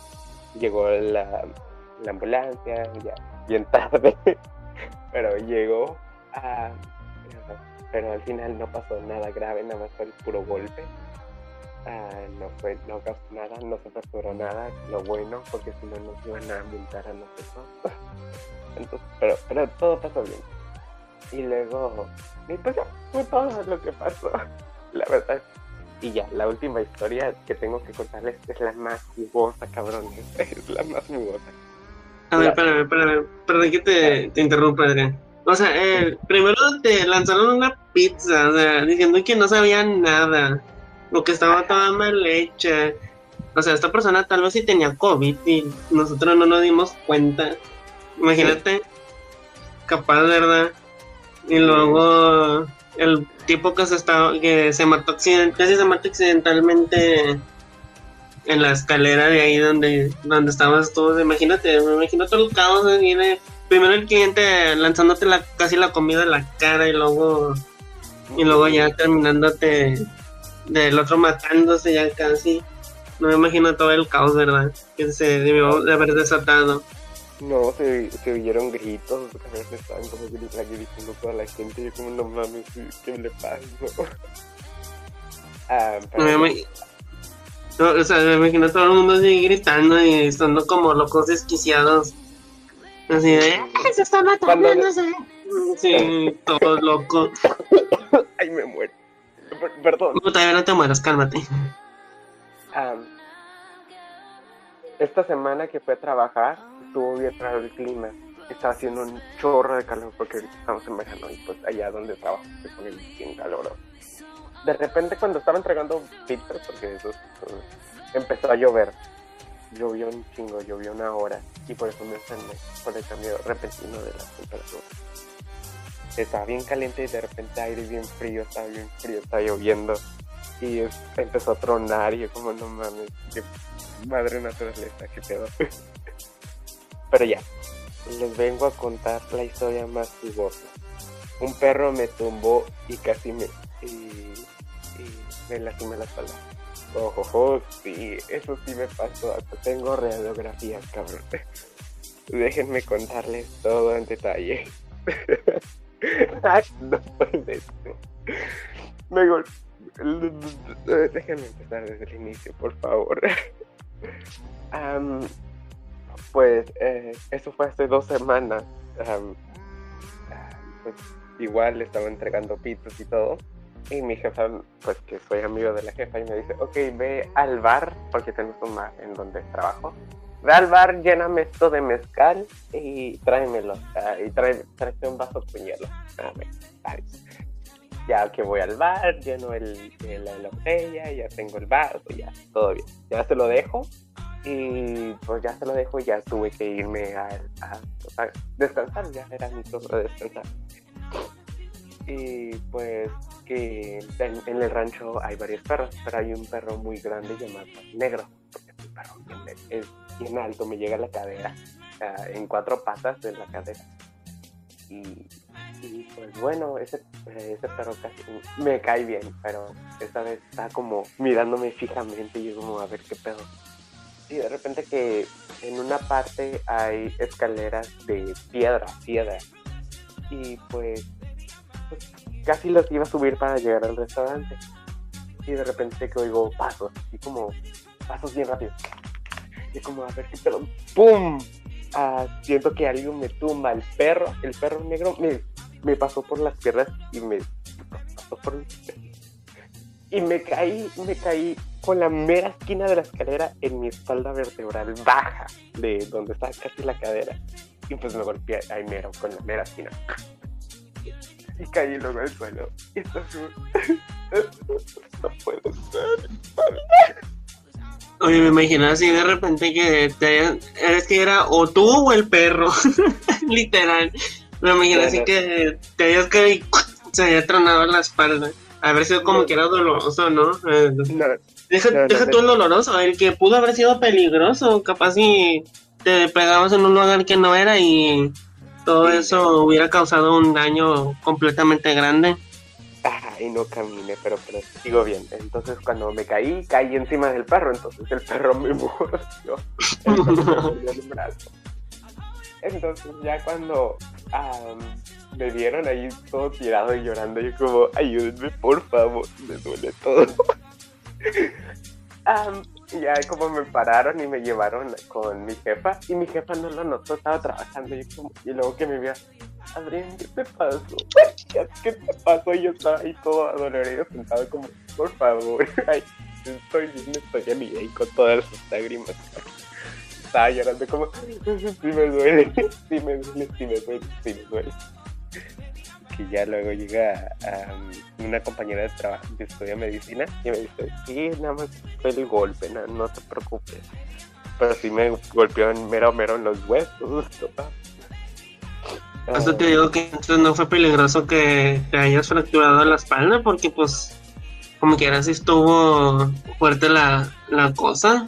llegó la, la ambulancia, ya bien tarde, pero llegó, a, pero al final no pasó nada grave, nada más fue el puro golpe. Ah, no fue, no pasó nada, no se fracturó nada, lo bueno, porque si no nos iban a multar a nosotros. Entonces, pero, pero todo pasó bien. Y luego, y pues ya, fue todo lo que pasó, la verdad. Y ya, la última historia que tengo que contarles es la más jugosa, cabrón. Es la más jugosa. A ver, espérame, espérame, perdón que te, te interrumpa, Adrián. O sea, eh, primero te lanzaron una pizza, o sea, diciendo que no sabían nada lo que estaba toda mal hecha. O sea, esta persona tal vez sí tenía COVID y nosotros no nos dimos cuenta. Imagínate, capaz, ¿verdad? Y luego el tipo que se estaba, que se mató accident, casi se mató accidentalmente en la escalera de ahí donde, donde estábamos todos. Imagínate, me imagino todo el caos. Viene primero el cliente lanzándote la, casi la comida en la cara y luego, y luego ya terminándote del otro matándose ya casi. No me imagino todo el caos, ¿verdad? Que se debió de haber desatado. No, se, se oyeron gritos, estaban como gritando toda la gente, yo como no mames, ¿qué le pasa? ah, no, me imagino, o sea, me imagino todo el mundo así gritando y estando como locos desquiciados. Así de, se está matando, no sé. Sí, todo loco. Ay, me muero. Perdón. No, todavía no te mueras, cálmate. esta semana que fui a trabajar, estuvo bien raro el clima. Estaba haciendo un chorro de calor porque estamos en verano y pues allá donde trabajo se pone bien calor. De repente cuando estaba entregando pizzas, porque eso, empezó a llover. Llovió un chingo, llovió una hora y por eso me enfermé por el cambio repentino de la temperatura. Estaba bien caliente y de repente aire bien frío, estaba bien frío, estaba lloviendo y empezó a tronar y yo como no mames, qué madre naturaleza, qué pedo. Pero ya, les vengo a contar la historia más jugosa. Un perro me tumbó y casi me, y, me lastimé la espalda. Ojo, ojo, sí, eso sí me pasó. Hasta tengo radiografías, cabrón. Déjenme contarles todo en detalle. Ay, no puede ser. Me Déjenme empezar desde el inicio, por favor. pues eh, eso fue hace dos semanas. pues, igual estaba entregando pitos y todo. Y mi jefa, pues que soy amigo de la jefa, y me dice, ok, ve al bar, porque tenemos un bar en donde trabajo. Ve al bar, lléname esto de mezcal y tráemelo. y trae, un vaso con hielo. A ver, ya que voy al bar, lleno el, la botella, ya tengo el vaso, ya, todo bien. Ya se lo dejo y pues ya se lo dejo y ya tuve que irme a, descansar, ya era mi turno de descansar. Y pues que en, el rancho hay varios perros, pero hay un perro muy grande llamado negro, porque es bien alto, me llega a la cadera, en cuatro patas de la cadera. Y pues bueno, ese, ese perro casi me cae bien, pero esta vez está como mirándome fijamente y yo como a ver qué pedo. Y de repente que en una parte hay escaleras de piedra, piedra. Y pues, pues casi los iba a subir para llegar al restaurante. Y de repente que oigo pasos, así como pasos bien rápidos. Y como a ver qué pedo. ¡Pum! Ah, siento que alguien me tumba. El perro, el perro negro me me pasó por las piernas y me pasó por y me caí, me caí con la mera esquina de la escalera en mi espalda vertebral baja de donde está casi la cadera y pues me golpeé ahí mero con la mera esquina y caí luego al suelo y esto no puede ser Oye, me imagino así de repente que te eres que era o tú o el perro, literal. Me imagino así que te hayas que se haya tronado la espalda. Haber sido como que era doloroso, ¿no? Eh, deja, deja tú el doloroso, el que pudo haber sido peligroso. Capaz si te pegabas en un lugar que no era y todo eso hubiera causado un daño completamente grande. Y no caminé, pero, pero sigo bien. Entonces cuando me caí, caí encima del perro, entonces el perro me mordió. Entonces ya cuando me vieron ahí todo tirado y llorando, yo como, ayúdenme por favor, me duele todo. ya como me pararon y me llevaron con mi jefa y mi jefa no lo notó, estaba trabajando y, como, y luego que me vio, Adrián, ¿qué te pasó? ¿Qué te pasó? Y yo estaba ahí todo adolorido, sentado como, por favor, ay, estoy bien, estoy bien y con todas las lágrimas estaba llorando como, sí me duele, sí me duele, sí me duele, sí me duele. Que ya luego llega una compañera de trabajo que estudia medicina y me dice, sí, nada más fue el golpe, no, te preocupes. Pero sí me golpeó en mero mero en los huesos. Hasta te digo que entonces no fue peligroso que te hayas fracturado la espalda porque pues como que ahora sí estuvo fuerte la, la cosa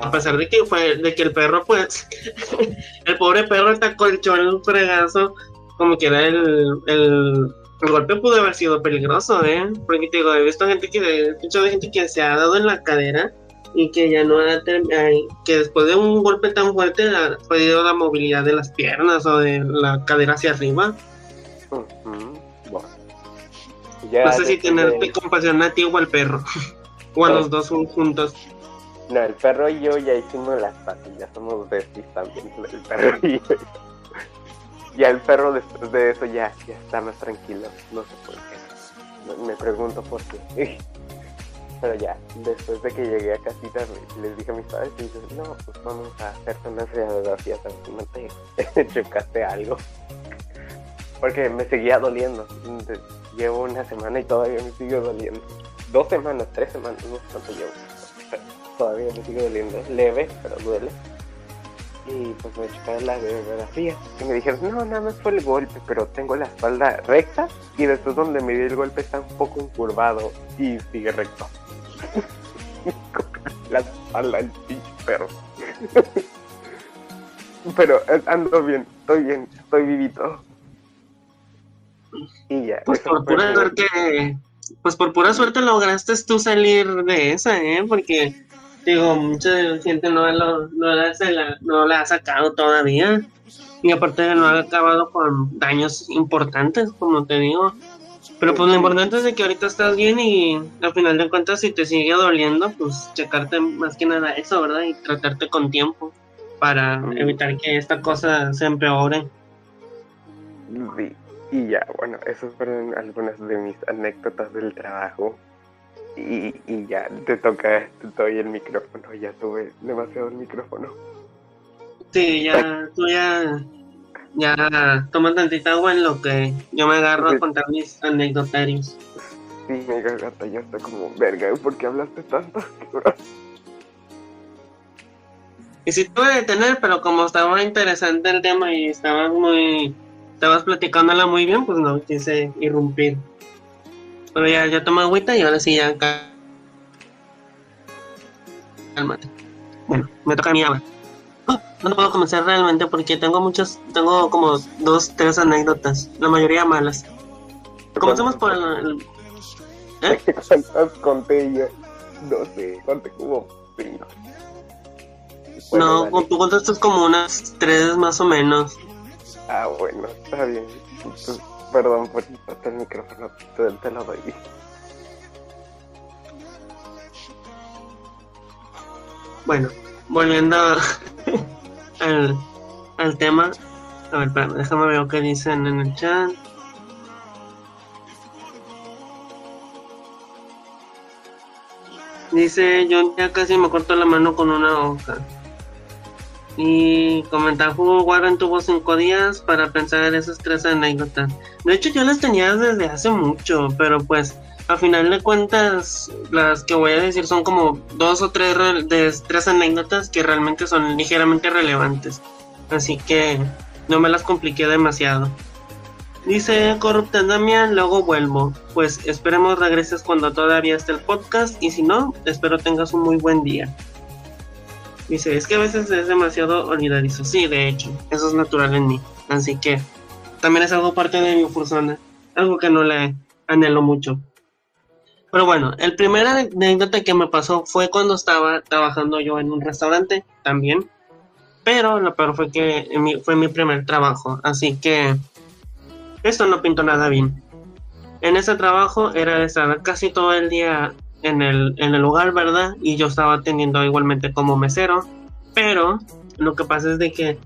a pesar de que fue, de que el perro, pues, el pobre perro atacó el un fregazo, como que era el, el, golpe pudo haber sido peligroso, ¿eh? Porque te digo, he visto gente que, he de gente que se ha dado en la cadera y que ya no ha que después de un golpe tan fuerte ha perdido la movilidad de las piernas o de la cadera hacia arriba. no sé si tenerte compasión a ti o al perro, o a los dos juntos. No, el perro y yo ya hicimos las patillas, somos besties también, el perro y yo. Ya el perro después de eso ya, ya está más tranquilo, no sé por qué. Me pregunto por qué. Pero ya, después de que llegué a casita, les dije a mis padres y dije, no, pues vamos a hacerte una radiografía para que no te chocaste algo. Porque me seguía doliendo. Llevo una semana y todavía me sigue doliendo. Dos semanas, tres semanas, no sé cuánto llevo. todavía me sigue doliendo. Leve, pero duele. Y pues me chocaron la radiografía. Y me dijeron, no, nada más fue el golpe, pero tengo la espalda recta. Y después donde me di el golpe está un poco incurvado y sigue recto. la espalda el pinche perro. Pero eh, ando bien, estoy bien, estoy vivito. Y ya. Pues por pura suerte, pues por pura suerte lograste tú salir de esa, ¿eh? Porque, digo, mucha gente no, lo, no, la, no la ha sacado todavía. Y aparte no ha acabado con daños importantes, como te digo. Pero pues lo importante es de que ahorita estás bien y al final de cuentas si te sigue doliendo, pues checarte más que nada eso, ¿verdad? Y tratarte con tiempo para evitar que esta cosa se empeore. Sí, y ya, bueno, esas fueron algunas de mis anécdotas del trabajo. Y, y ya, te toca, te doy el micrófono, ya tuve demasiado el micrófono. Sí, ya, tú ya ya toma tantita agua en lo que yo me agarro a contar mis anécdotarios. Sí, mi garganta ya está como verga, ¿por qué hablaste tanto? y sí tuve que detener, pero como estaba interesante el tema y estabas muy... Estabas platicándola muy bien, pues no quise irrumpir. Pero ya, ya tomé agüita y ahora sí ya... Cálmate. Bueno, me toca mi agua no puedo comenzar realmente porque tengo muchas, tengo como dos, tres anécdotas, la mayoría malas. Comencemos por el... ¿Eh? ¿Cuántas conté yo? No sé, conté como cinco. no, tú contaste como unas tres más o menos. Ah, bueno, está bien. Perdón por el micrófono, te, te lo doy. Bueno, volviendo al, al tema. A ver, espérame, déjame ver qué dicen en el chat. Dice, yo ya casi me corto la mano con una hoja. Y comentar, Hugo Warren tuvo cinco días para pensar en esas tres anécdotas. De hecho, yo las tenía desde hace mucho, pero pues a final de cuentas, las que voy a decir son como dos o tres, de, tres anécdotas que realmente son ligeramente relevantes. Así que no me las compliqué demasiado. Dice Corrupta Damian, luego vuelvo. Pues esperemos regreses cuando todavía esté el podcast y si no, espero tengas un muy buen día. Dice, es que a veces es demasiado olvidadizo. Sí, de hecho, eso es natural en mí. Así que también es algo parte de mi persona. Algo que no le anhelo mucho. Pero bueno, el primer anécdota que me pasó fue cuando estaba trabajando yo en un restaurante también. Pero lo peor fue que fue mi primer trabajo. Así que esto no pintó nada bien. En ese trabajo era de estar casi todo el día en el, en el lugar, ¿verdad? Y yo estaba atendiendo igualmente como mesero. Pero lo que pasa es de que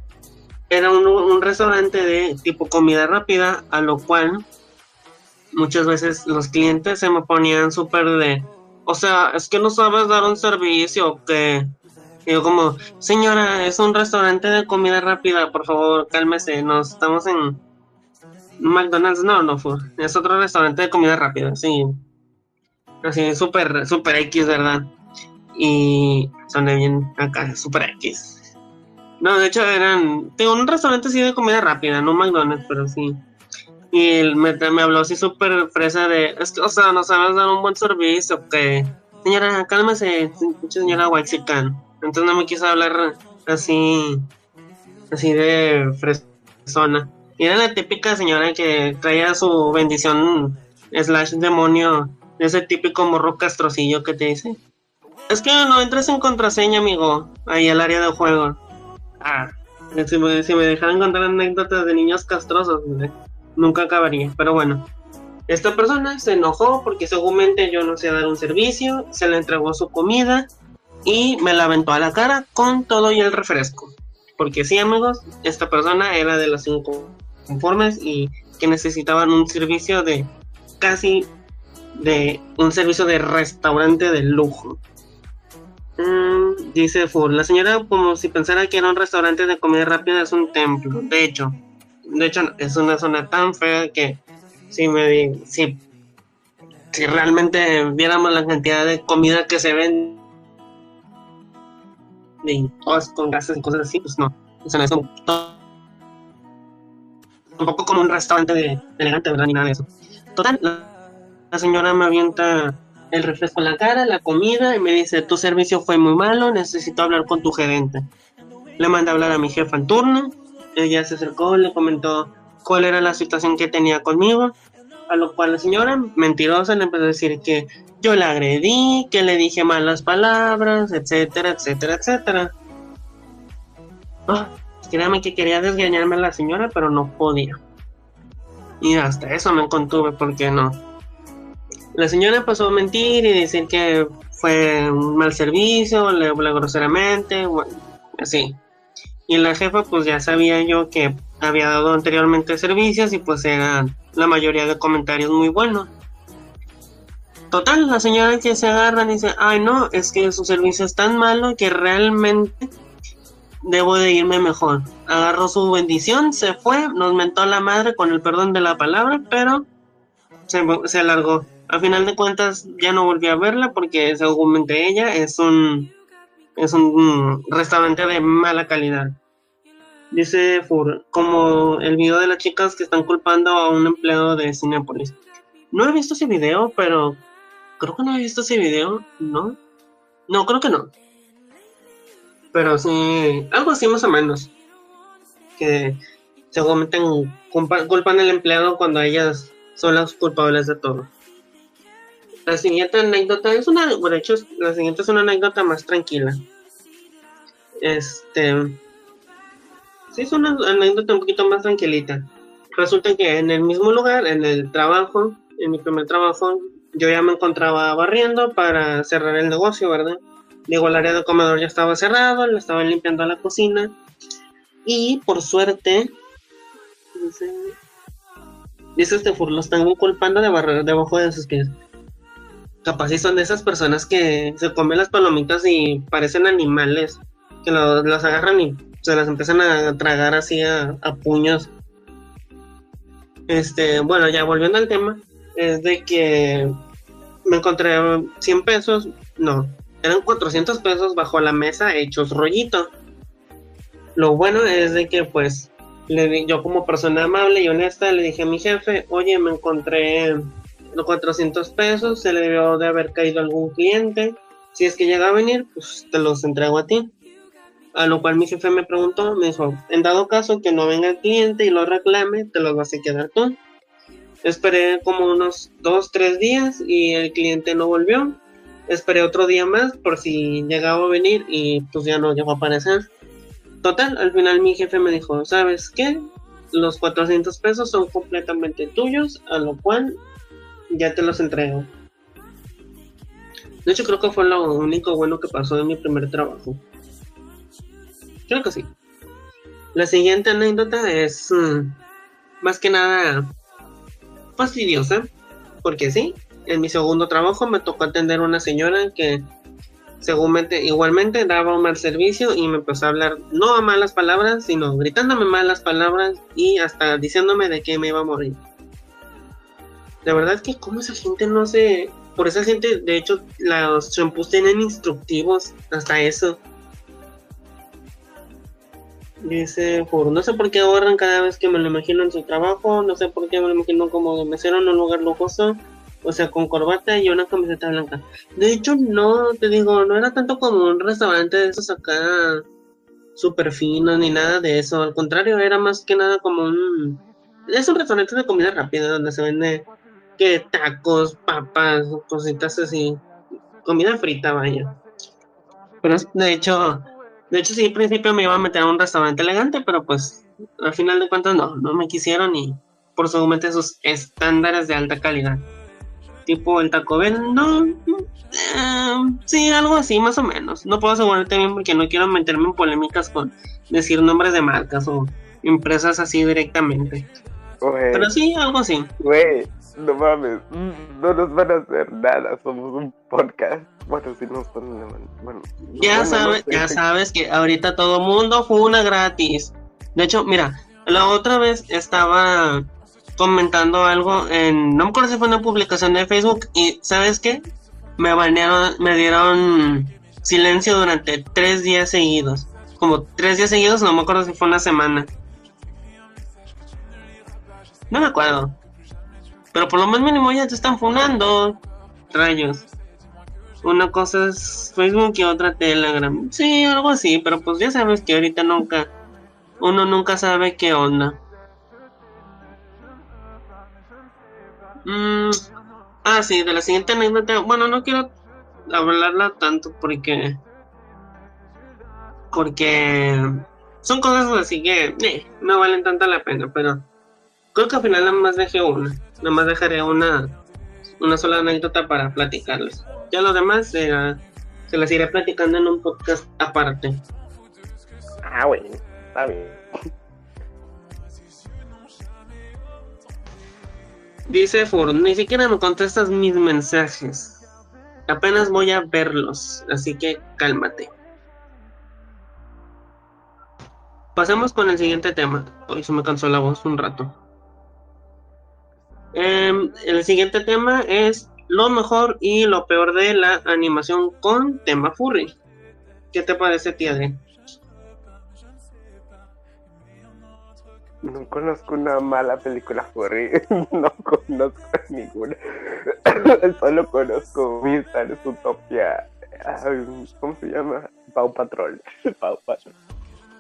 era un, un restaurante de tipo comida rápida, a lo cual muchas veces los clientes se me ponían súper de, o sea, es que no sabes dar un servicio que... yo como, señora, es un restaurante de comida rápida, por favor, cálmese, nos estamos en McDonald's, no, no fue, es otro restaurante de comida rápida, sí. Así, súper, súper X, ¿verdad? Y son bien acá, súper X. No, de hecho eran, tengo un restaurante así de comida rápida, no McDonald's, pero sí. Y él me, me habló así súper fresa de, es que, o sea, no sabes dar un buen servicio, que, señora, cálmese, señora Waxican. Entonces no me quiso hablar así, así de fresona. Y era la típica señora que traía su bendición slash demonio, ese típico morro castrocillo que te dice. Es que no entras en contraseña, amigo, ahí al área de juego. Ah, si me, si me dejaran contar anécdotas de niños castrosos, nunca acabaría. Pero bueno, esta persona se enojó porque seguramente yo no sé dar un servicio, se le entregó su comida y me la aventó a la cara con todo y el refresco. Porque sí, amigos, esta persona era de los cinco conformes y que necesitaban un servicio de casi de un servicio de restaurante de lujo. Mm, dice Fur, la señora como si pensara que era un restaurante de comida rápida es un templo. De hecho, de hecho es una zona tan fea que si me si, si realmente viéramos la cantidad de comida que se ven y todas con gases y cosas así, pues no. O sea, es un, poco como un restaurante de, elegante, ¿verdad? Ni nada de eso. Total, la, señora me avienta el refresco en la cara, la comida, y me dice, tu servicio fue muy malo, necesito hablar con tu gerente. Le mandé a hablar a mi jefa en turno, ella se acercó, le comentó cuál era la situación que tenía conmigo, a lo cual la señora, mentirosa, le empezó a decir que yo la agredí, que le dije malas palabras, etcétera, etcétera, etcétera. Ah, créame que quería desgañarme a la señora, pero no podía. Y hasta eso me contuve porque no. La señora pasó a mentir y decir que fue un mal servicio, le habló groseramente, bueno, así. Y la jefa pues ya sabía yo que había dado anteriormente servicios y pues eran la mayoría de comentarios muy buenos. Total, la señora que se agarra y dice, ay no, es que su servicio es tan malo que realmente debo de irme mejor. Agarró su bendición, se fue, nos mentó la madre con el perdón de la palabra, pero se, se alargó. A final de cuentas ya no volví a verla porque según ella es un es un restaurante de mala calidad. Dice Fur, como el video de las chicas que están culpando a un empleado de Cinepolis. No he visto ese video, pero creo que no he visto ese video, ¿no? No, creo que no. Pero sí, algo así más o menos. Que seguramente culpan al empleado cuando ellas son las culpables de todo. La siguiente anécdota es una, de hecho, la siguiente es una anécdota más tranquila. Este, sí, es una anécdota un poquito más tranquilita. Resulta que en el mismo lugar, en el trabajo, en mi primer trabajo, yo ya me encontraba barriendo para cerrar el negocio, ¿verdad? Digo, el área de comedor ya estaba cerrado, le estaban limpiando la cocina. Y por suerte, dice, dice este fur, lo están culpando de barrer debajo de sus pies. Capaz si son de esas personas que se comen las palomitas y parecen animales, que las agarran y se las empiezan a tragar así a, puños. Este, bueno, ya volviendo al tema, es de que me encontré 100 pesos, no, eran 400 pesos bajo la mesa hechos rollito. Lo bueno es de que pues le yo como persona amable y honesta le dije a mi jefe, oye, me encontré los 400 pesos, se le debió de haber caído algún cliente. Si es que llega a venir, pues te los entrego a ti. A lo cual mi jefe me preguntó, me dijo, en dado caso que no venga el cliente y lo reclame, te los vas a quedar tú. Esperé como unos dos, tres días y el cliente no volvió. Esperé otro día más por si llegaba a venir y pues ya no llegó a aparecer. Total, al final mi jefe me dijo, ¿sabes qué? Los 400 pesos son completamente tuyos, a lo cual ya te los entrego. De hecho, creo que fue lo único bueno que pasó en mi primer trabajo. Creo que sí. La siguiente anécdota es mm, más que nada fastidiosa, porque sí, en mi segundo trabajo me tocó atender a una señora que seguramente igualmente daba un mal servicio y me empezó a hablar no a malas palabras, sino gritándome malas palabras y hasta diciéndome de que me iba a morir. La verdad es que como esa gente no se... Por esa gente, de hecho, los shampoos tienen instructivos hasta eso. Dice, por no sé por qué ahorran cada vez que me lo imagino en su trabajo, no sé por qué me lo imagino como de mesero en un lugar lujoso, o sea, con corbata y una camiseta blanca. De hecho, no, te digo, no era tanto como un restaurante de esos acá súper fino ni nada de eso, al contrario, era más que nada como un... Es un restaurante de comida rápida donde se vende que tacos, papas, cositas así, comida frita, vaya. Pero de hecho de hecho, sí, al principio me iba a meter a un restaurante elegante, pero pues al final de cuentas no, no me quisieron y por seguramente sus estándares de alta calidad. Tipo el Taco Bell, no, Eh, sí, algo así, más o menos. No puedo asegurarte bien porque no quiero meterme en polémicas con decir nombres de marcas o empresas así directamente. Güey, Pero sí, algo así. güey, no mames, no nos van a hacer nada, somos un podcast. Bueno, si nos ponen. Bueno, Ya no sabes, ya sabes que ahorita todo mundo fue una gratis. De hecho, mira, la otra vez estaba comentando algo en, no me acuerdo si fue una publicación de Facebook y ¿sabes qué? Me banearon, me dieron silencio durante tres días seguidos. Como tres días seguidos, no me acuerdo si fue una semana. No me acuerdo. Pero por lo más mínimo ya te están funando. Rayos. Una cosa es Facebook y otra Telegram. Sí, algo así, pero pues ya sabes que ahorita nunca, uno nunca sabe qué onda. Mm, ah, sí, de la siguiente anécdota. Bueno, no quiero hablarla tanto porque. Porque son cosas así que eh, no valen tanta la pena, pero creo que al final nada más dejé una. Nada más dejaré una, una sola anécdota para platicarles. Ya lo demás eh, se las iré platicando en un podcast aparte. Ah, güey, está bien. Dice Fur, ni siquiera me contestas mis mensajes. Apenas voy a verlos, así que cálmate. Pasemos con el siguiente tema. Hoy se me cansó la voz un rato. Em, el siguiente tema es lo mejor y lo peor de la animación con tema furry. ¿Qué te parece, tía Adri? No conozco una mala película furry. No conozco ninguna. Solo conozco Mr. Utopia. ¿Cómo se llama? Pau Patrol. Pau Patrol.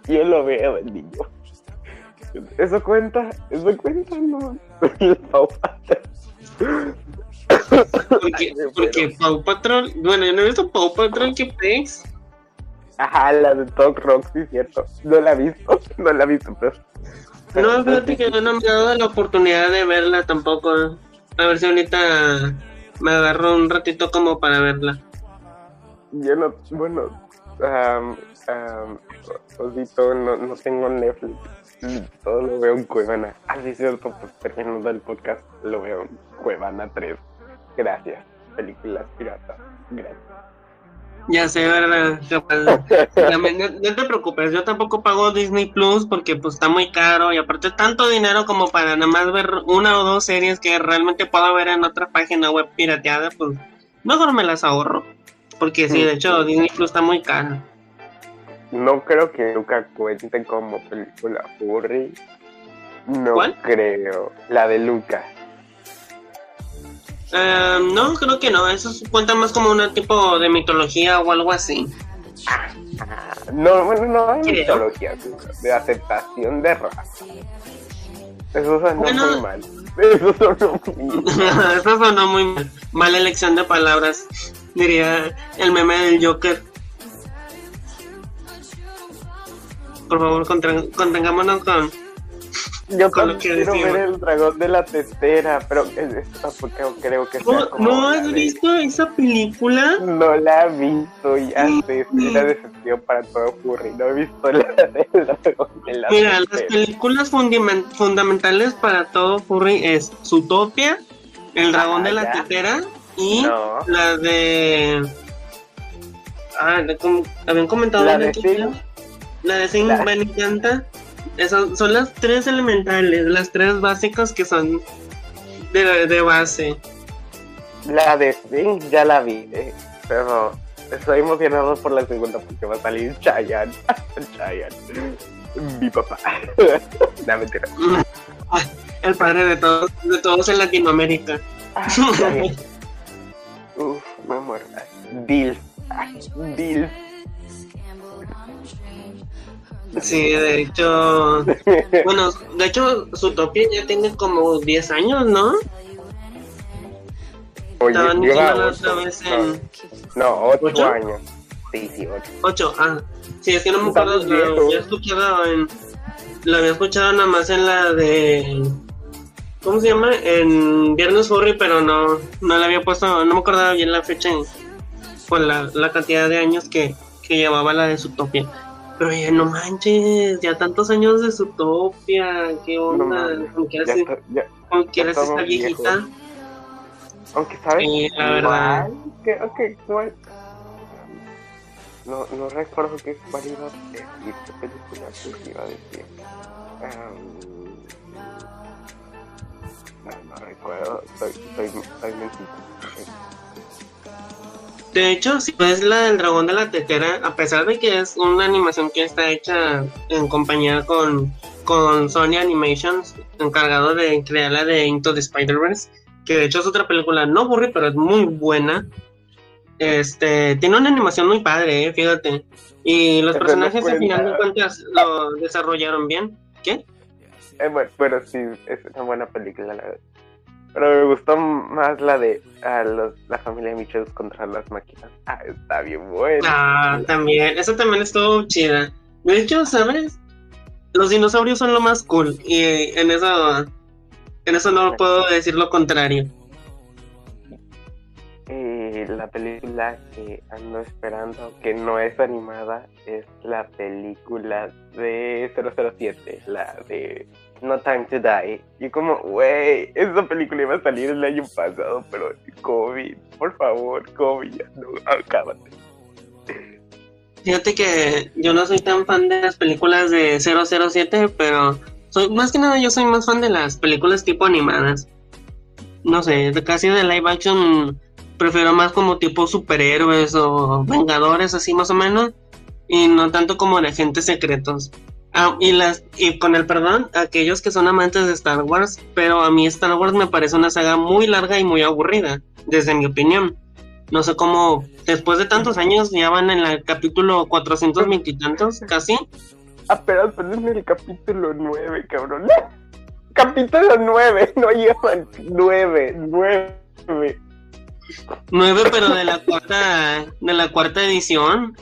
Yo lo veo, el niño. ¿Eso cuenta? ¿Eso cuenta? No. Pau Patrol. Porque, porque Paw Patrol, bueno, yo no he visto Paw Patrol, ¿qué pex? Ajá, la de Talk Rock, sí, cierto. No la he visto. No la he visto, pero. No, fíjate que yo no me he dado la oportunidad de verla tampoco. A ver si ahorita me agarro un ratito como para verla. Yo no, bueno, um, um, Osito, no, no tengo Netflix. Todo lo veo en Cuevana. Ah, sí, cierto, pues terminando el podcast, lo veo en Cuevana 3. Gracias. Películas piratas. Gracias. Ya sé, ¿verdad? No, no te preocupes, yo tampoco pago Disney Plus porque pues está muy caro y aparte tanto dinero como para nada más ver una o dos series que realmente puedo ver en otra página web pirateada, pues mejor me las ahorro. Porque sí, de hecho Disney Plus está muy caro. No creo que nunca cuente como película furry. No ¿Cuál? creo. La de Luca. Eh, no, creo que no, eso cuenta más como un tipo de mitología o algo así. No, bueno, no hay Creo. mitología, de aceptación de raza. Eso suena Bueno. muy mal. Eso suena muy mal. Eso sonó muy mal. Mala elección de palabras, diría el meme del Joker. Por favor, contengámonos con... Yo con lo que quiero decimos. ver el dragón de la testera, pero tampoco creo que ¿No, ¿no la has de- visto esa película? No la he visto, ya sé, es una decepción para todo furry. No he visto la del dragón de la Mira, las películas fundamentales para todo furry es Zootopia, El dragón Ah, de la ya. tetera y No, la de... Ah, de habían comentado la de Sing, La de Sing La- me encanta. Esas son las tres elementales, las tres básicas que son de, de base. la de Sing ya la vi, eh, pero estoy emocionado por la segunda porque va a salir Chayanne. Chayanne. Mi papá. no, mentira. El padre de todos, de todos en Latinoamérica. Ah. Uf, me muero. Bill. Bill. Sí, de hecho. Bueno, de hecho, Zootopia ya tiene como 10 años, ¿no? Oye, Estaban diciendo otra vez en no, ocho, ¿Ocho? años. Sí, sí, ocho. 8. Ah, sí, es que no me acuerdo. Lo había escuchado en. Lo había escuchado nada más en la de. ¿Cómo se llama? En Viernes Furry, pero no, no le había puesto. No me acordaba bien la fecha por la, la cantidad de años que, que llevaba la de Zootopia. Pero ya no manches, ya tantos años de Zootopia, qué onda, No, ¿con qué Ya haces, está- ya- ya viejita? viejos. Aunque sabes, Sí, la verdad. que, ok, igual. No, no recuerdo qué cuál iba a decir, qué película que iba a decir. Am, no, no recuerdo, soy, soy, soy mentito. De hecho, si ves la del dragón de la tetera, a pesar de que es una animación que está hecha en compañía con, con Sony Animations, encargado de crear la de Into the Spider-Verse, que de hecho es otra película no aburrida, pero es muy buena. Este, tiene una animación muy padre, eh, fíjate. Y los Pero no personajes al final de cuenta. cuentas lo desarrollaron bien. ¿Qué? Eh, bueno, pero sí, es una buena película, la verdad. Pero me gustó más la de ah, los, la familia Mitchell contra las máquinas. Ah, está bien buena. Ah, también, esa también estuvo chida. De hecho, ¿sabes? Los dinosaurios son lo más cool y en eso, en eso no puedo decir lo contrario. Eh, la película que ando esperando, que no es animada, es la película de 007, la de No Time to Die. Y como, güey, esa película iba a salir el año pasado, pero COVID, por favor, COVID, ya no, acábate. Fíjate que yo no soy tan fan de las películas de 007, pero soy más que nada yo soy más fan de las películas tipo animadas. No sé, casi de live action prefiero más como tipo superhéroes o vengadores así más o menos y no tanto como de agentes secretos. Ah, y las y con el perdón aquellos que son amantes de Star Wars, pero a mí Star Wars me parece una saga muy larga y muy aburrida, desde mi opinión. No sé cómo después de tantos años ya van en el capítulo 420 y tantos, casi. Apenas pero en el capítulo 9, cabrón. Capítulo 9, no llevan 9, 9. Nueve, pero de la cuarta, de la cuarta edición.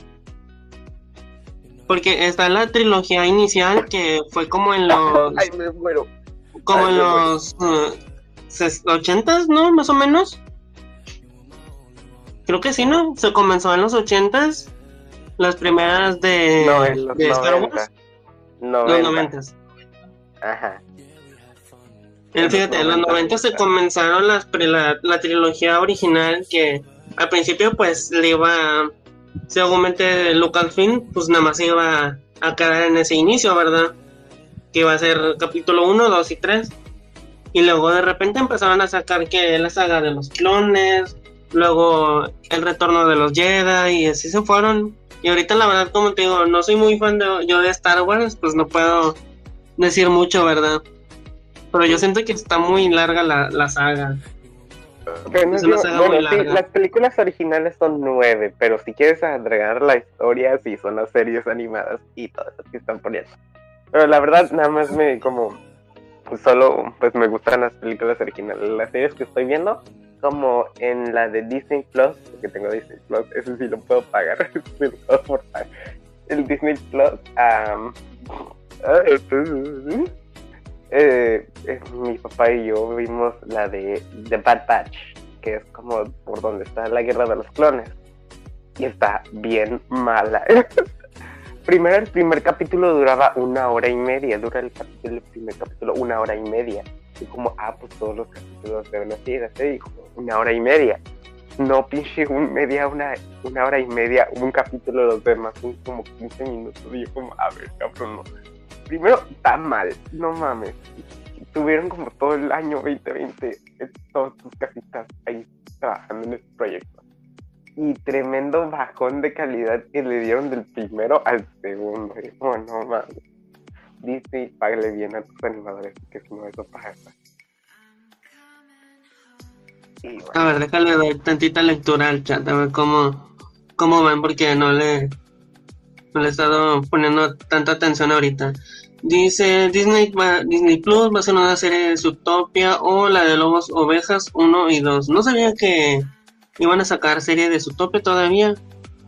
Porque está la trilogía inicial que fue como en los, Ay, me muero. como ay, en los eh, ses- ochentas, ¿no? Más o menos. Creo que sí, ¿no? Se comenzó en los ochentas, las primeras de, No, en los de Star 90. Wars, 90. los noventas. Ajá. Eh, En Fíjate, en los 90. 90 se comenzaron las, la, la trilogía original que al principio pues le iba, seguramente Lucasfilm pues nada más iba a quedar en ese inicio, ¿verdad? Que iba a ser capítulo 1, 2 y 3. Y luego de repente empezaron a sacar que la saga de los clones, luego el retorno de los Jedi y así se fueron. Y ahorita la verdad como te digo, no soy muy fan de, yo de Star Wars, pues no puedo decir mucho, ¿verdad? Pero yo siento que está muy larga la, la saga. Pero no bueno, sí, las películas originales son nueve, pero si quieres agregar la historia, sí, son las series animadas y todas las que están poniendo. Pero la verdad, nada más me como, pues solo, pues me gustan las películas originales. Las series que estoy viendo, como en la de Disney Plus, porque tengo Disney Plus, eso sí lo puedo pagar, sí lo puedo por pagar. El Disney Plus, ah, eh, mi papá y yo vimos la de The Bad Batch, que es como por donde está la guerra de los clones. Y está bien mala. Primero, el primer capítulo duraba una hora y media. Dura el, capítulo, el primer capítulo una hora y media. Y como, ah, pues todos los capítulos deben así, así, una hora y media. No, pinche, un media, una, una hora y media, un capítulo de los demás, son como 15 minutos. Y yo como, a ver, cabrón, no. Primero, está mal, no mames. Tuvieron como todo el año 2020, eh, todas sus casitas ahí trabajando en este proyecto. Y tremendo bajón de calidad que le dieron del primero al segundo. Y como, no mames. Bien a tus animadores, que si no, eso pasa. Bueno, A ver, déjale dar tantita lectura al chat, a ver cómo, cómo van, porque no le, le he estado poniendo tanta atención ahorita. Dice Disney, va- Disney Plus va a ser una serie de Zootopia o la de Lobos Ovejas 1 y 2. No sabía que iban a sacar serie de Zootopia todavía,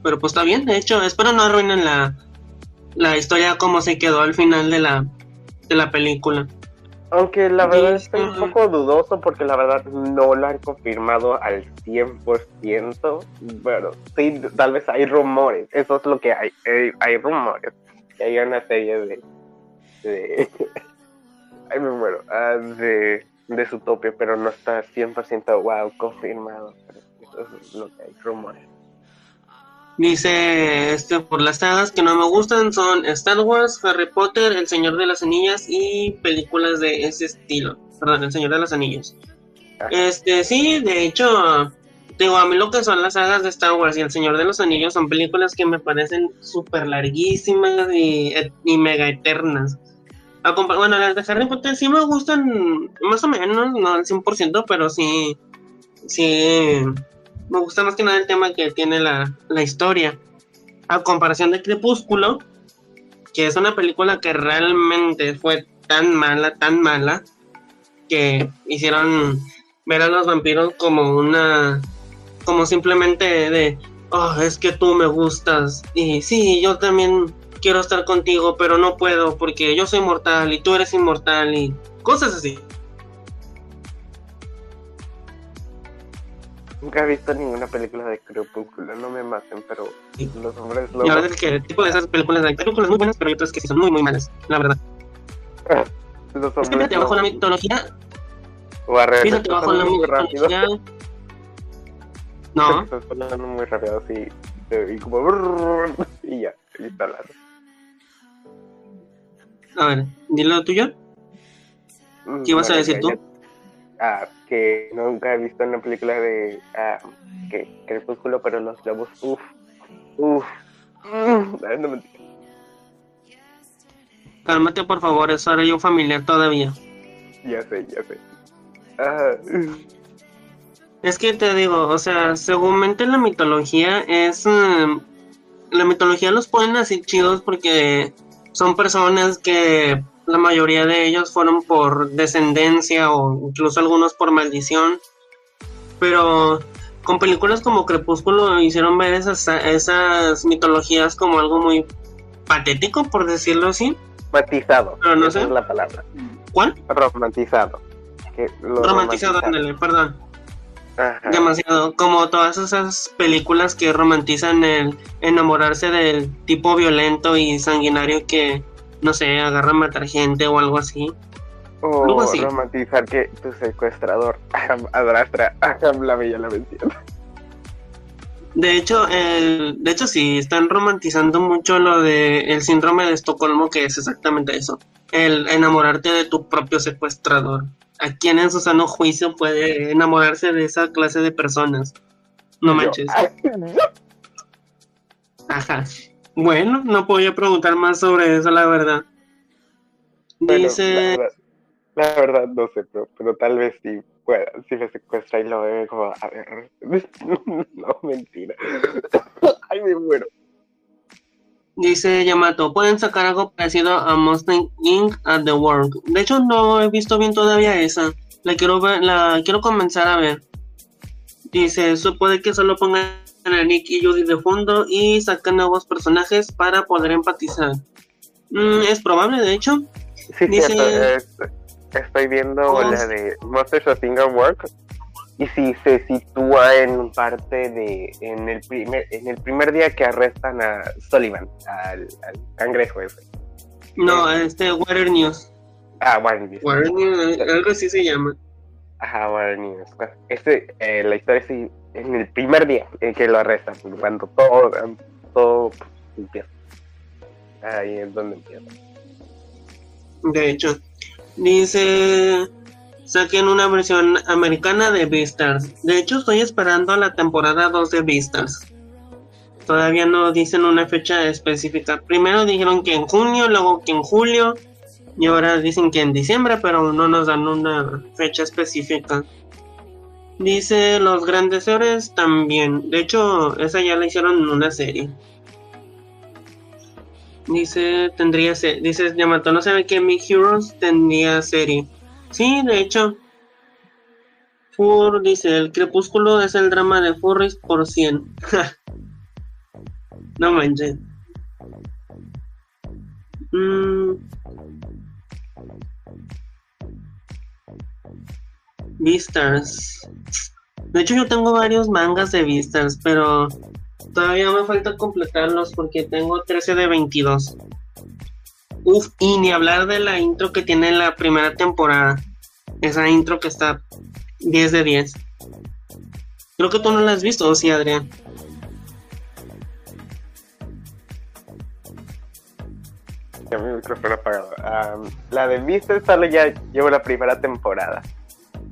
pero pues está bien. De hecho, espero no arruinen la, la historia como se quedó al final de la, de la película. Aunque la verdad estoy un poco dudoso porque la verdad no lo han confirmado al 100%. Bueno, sí, tal vez hay rumores. Eso es lo que hay. Hay, rumores. Que hay una serie de. de ay, me muero. Ah, de, de Zootopia, pero no está 100% wow confirmado. Pero eso es lo que hay. Rumores. Dice, este, por las sagas que no me gustan son Star Wars, Harry Potter, El Señor de las Anillas y películas de ese estilo. Perdón, El Señor de los Anillos. Este, sí, de hecho, digo, a mí lo que son las sagas de Star Wars y El Señor de los Anillos son películas que me parecen súper larguísimas y, y, mega eternas. Bueno, las de Harry Potter sí me gustan más o menos, no al 100%, pero sí, sí, me gusta más que nada el tema que tiene la, historia. A comparación de Crepúsculo, que es una película que realmente fue tan mala, tan mala, que hicieron ver a los vampiros como una, como simplemente de, oh, es que tú me gustas, y sí, yo también quiero estar contigo, pero no puedo porque yo soy mortal y tú eres inmortal y cosas así. Nunca he visto ninguna película de Crepúsculo, no me maten, pero los hombres lobos... La verdad es que el tipo de esas películas hay películas muy buenas, pero hay otras que sí son muy, muy malas, la verdad. los hombres es fíjate, bajo la mitología... Fíjate, bajo la mitología... No. Estás hablando muy rápido, así, y como... Y ya, y está hablando. A ver, dilo lo tuyo. Mm, ¿Qué ibas a decir tú? Ah, que nunca he visto una película de ah, que Crepúsculo, pero los lobos, uff, uff, mm, no me Cálmate, por favor, eso haré yo familiar todavía. Ya sé, ya sé. Ah. Es que te digo, o sea, seguramente la mitología es. Mm, la mitología los ponen así chidos porque son personas que la mayoría de ellos fueron por descendencia o incluso algunos por maldición. Pero con películas como Crepúsculo hicieron ver esas, esas mitologías como algo muy patético, por decirlo así. Romantizado. Pero no sé. es la palabra. ¿Cuál? Romantizado. romantizado, ándale, perdón. Demasiado. Como todas esas películas que romantizan el enamorarse del tipo violento y sanguinario que no sé, agarra a matar gente o algo así. O romantizar que tu secuestrador adrastra a la bella la mención. De hecho, el, de hecho sí, están romantizando mucho lo de el síndrome de Estocolmo, que es exactamente eso, el enamorarte de tu propio secuestrador. ¿A quién en su sano juicio puede enamorarse de esa clase de personas? No manches. Ajá. Bueno, no podía preguntar más sobre eso, la verdad. Dice. La verdad, no sé, pero, tal vez sí pueda. Si me secuestra y lo veo como, a ver. no, mentira. Ay, me muero. Dice Yamato, pueden sacar algo parecido a Mustang Inc. at the World. De hecho, no he visto bien todavía esa. La quiero ver, la quiero comenzar a ver. Dice, eso puede que solo pongan a Nick y Judy de fondo y sacan nuevos personajes para poder empatizar. Mm, es probable, de hecho. Sí, cierto. estoy viendo la de Monsters of Work y si se sitúa en parte de en el primer en el primer día que arrestan a Sullivan, al, cangrejo ese. No, este Water News. Ah, Water News. Water News, algo así se llama. Ajá, Water News. Este, eh, la historia sí en el primer día en que lo arrestan, cuando todo, todo empieza. Ahí es donde empieza. De hecho, dice saquen una versión americana de Beastars. De hecho, estoy esperando la temporada 2 de Beastars. Todavía no dicen una fecha específica. Primero dijeron que en junio, luego que en julio. Y ahora dicen que en diciembre, pero no nos dan una fecha específica. Dice Los Grandes Héroes también. De hecho, esa ya la hicieron en una serie. Dice, tendría serie. Dice Yamato, no sabe que Big Heroes tendría serie. Sí, de hecho. Fur dice, el crepúsculo es el drama de Furries por 100. no manches. Mm. Vistas. De hecho, yo tengo varios mangas de Vistas, pero todavía me falta completarlos porque tengo 13 de 22. Uf, y ni hablar de la intro que tiene la primera temporada. Esa intro que está 10 de 10. Creo que tú no la has visto, ¿o sí, Adrián? mi micrófono apagado. la de Vistas solo ya llevo la primera temporada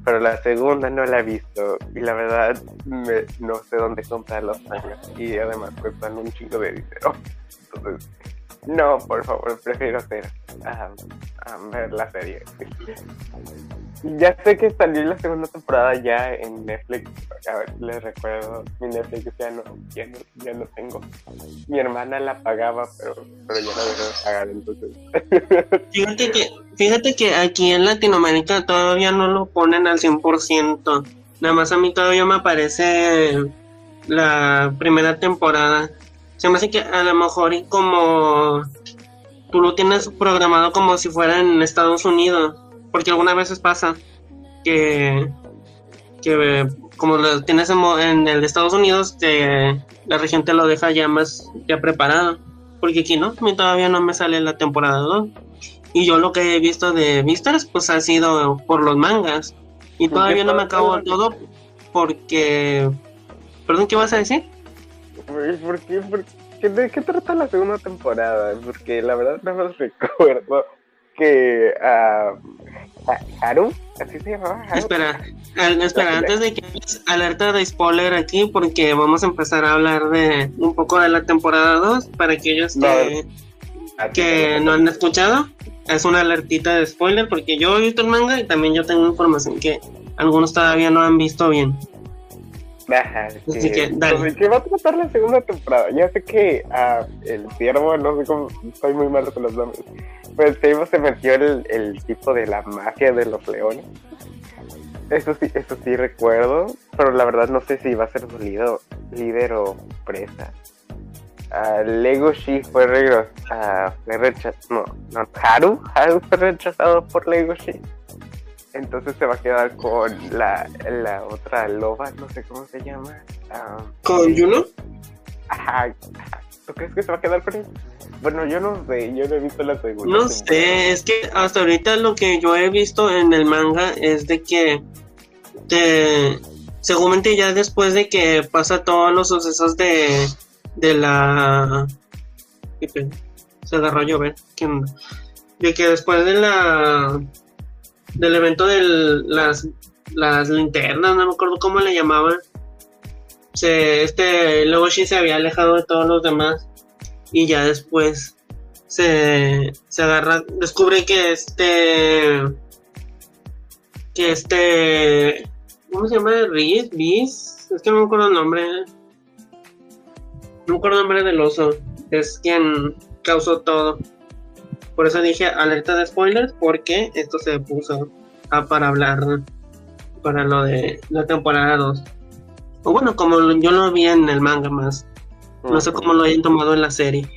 pero la segunda no la he visto y la verdad no sé dónde comprar los mangas y además cuestan un chingo de dinero. Entonces, no, por favor, prefiero hacer, ver la serie. Ya sé que salió la segunda temporada ya en Netflix. A ver, les recuerdo, mi Netflix ya no, ya no, ya no tengo. Mi hermana la pagaba, pero, pero ya no dejó de pagar, entonces. Fíjate que, fíjate que aquí en Latinoamérica todavía no lo ponen al 100%. Nada más a mí todavía me aparece la primera temporada. Se me hace que a lo mejor como tú lo tienes programado como si fuera en Estados Unidos porque algunas veces pasa que, que como lo tienes en, el de Estados Unidos, te, la región te lo deja ya más ya preparado. Porque aquí no, a mí todavía no me sale la temporada 2. Y yo lo que he visto de Vistas, pues ha sido por los mangas. Y todavía no me acabo todo porque... Perdón, ¿qué vas a decir? ¿Por qué? ¿De qué trata la segunda temporada? Porque la verdad no me recuerdo que uh, Haru, así se llamaba. Espera, espera, antes de que alerta de spoiler aquí, porque vamos a empezar a hablar de un poco de la temporada 2 para aquellos que, que no han escuchado. Es una alertita de spoiler porque yo he visto el manga y también yo tengo información que algunos todavía no han visto bien. Ajá, Así que, dale. ¿Qué va a tratar la segunda temporada? Ya sé que uh, el ciervo, no sé cómo, estoy muy malo con los nombres. Pero el ciervo se metió el, el tipo de la magia de los leones. Eso sí, eso sí recuerdo, pero la verdad no sé si va a ser su líder, líder o presa. Uh, Legoshi fue, uh, fue rechazado. No, no, Haru, Haru fue rechazado por Legoshi entonces se va a quedar con la, la otra loba, no sé cómo se llama. Ah, ¿Con Juno? Ajá, ¿Tú crees que se va a quedar con él? Bueno, yo no sé, yo no he visto la segunda. No sé, es que hasta ahorita lo que yo he visto en el manga es de que te, seguramente ya después de que pasa todos los sucesos de, de la... Se agarró a llover. De que después de la del evento de las, las linternas, no me acuerdo cómo le llamaban. Se, este Logoshi se había alejado de todos los demás y ya después se, se agarra, descubre que este, que este, ¿cómo se llama? Riz, Bis, es que no me acuerdo el nombre, no me acuerdo el nombre del oso, es quien causó todo. Por eso dije alerta de spoilers, porque esto se puso a para hablar para lo de la temporada 2. O bueno, como yo lo vi en el manga más. No sé cómo lo hayan tomado en la serie.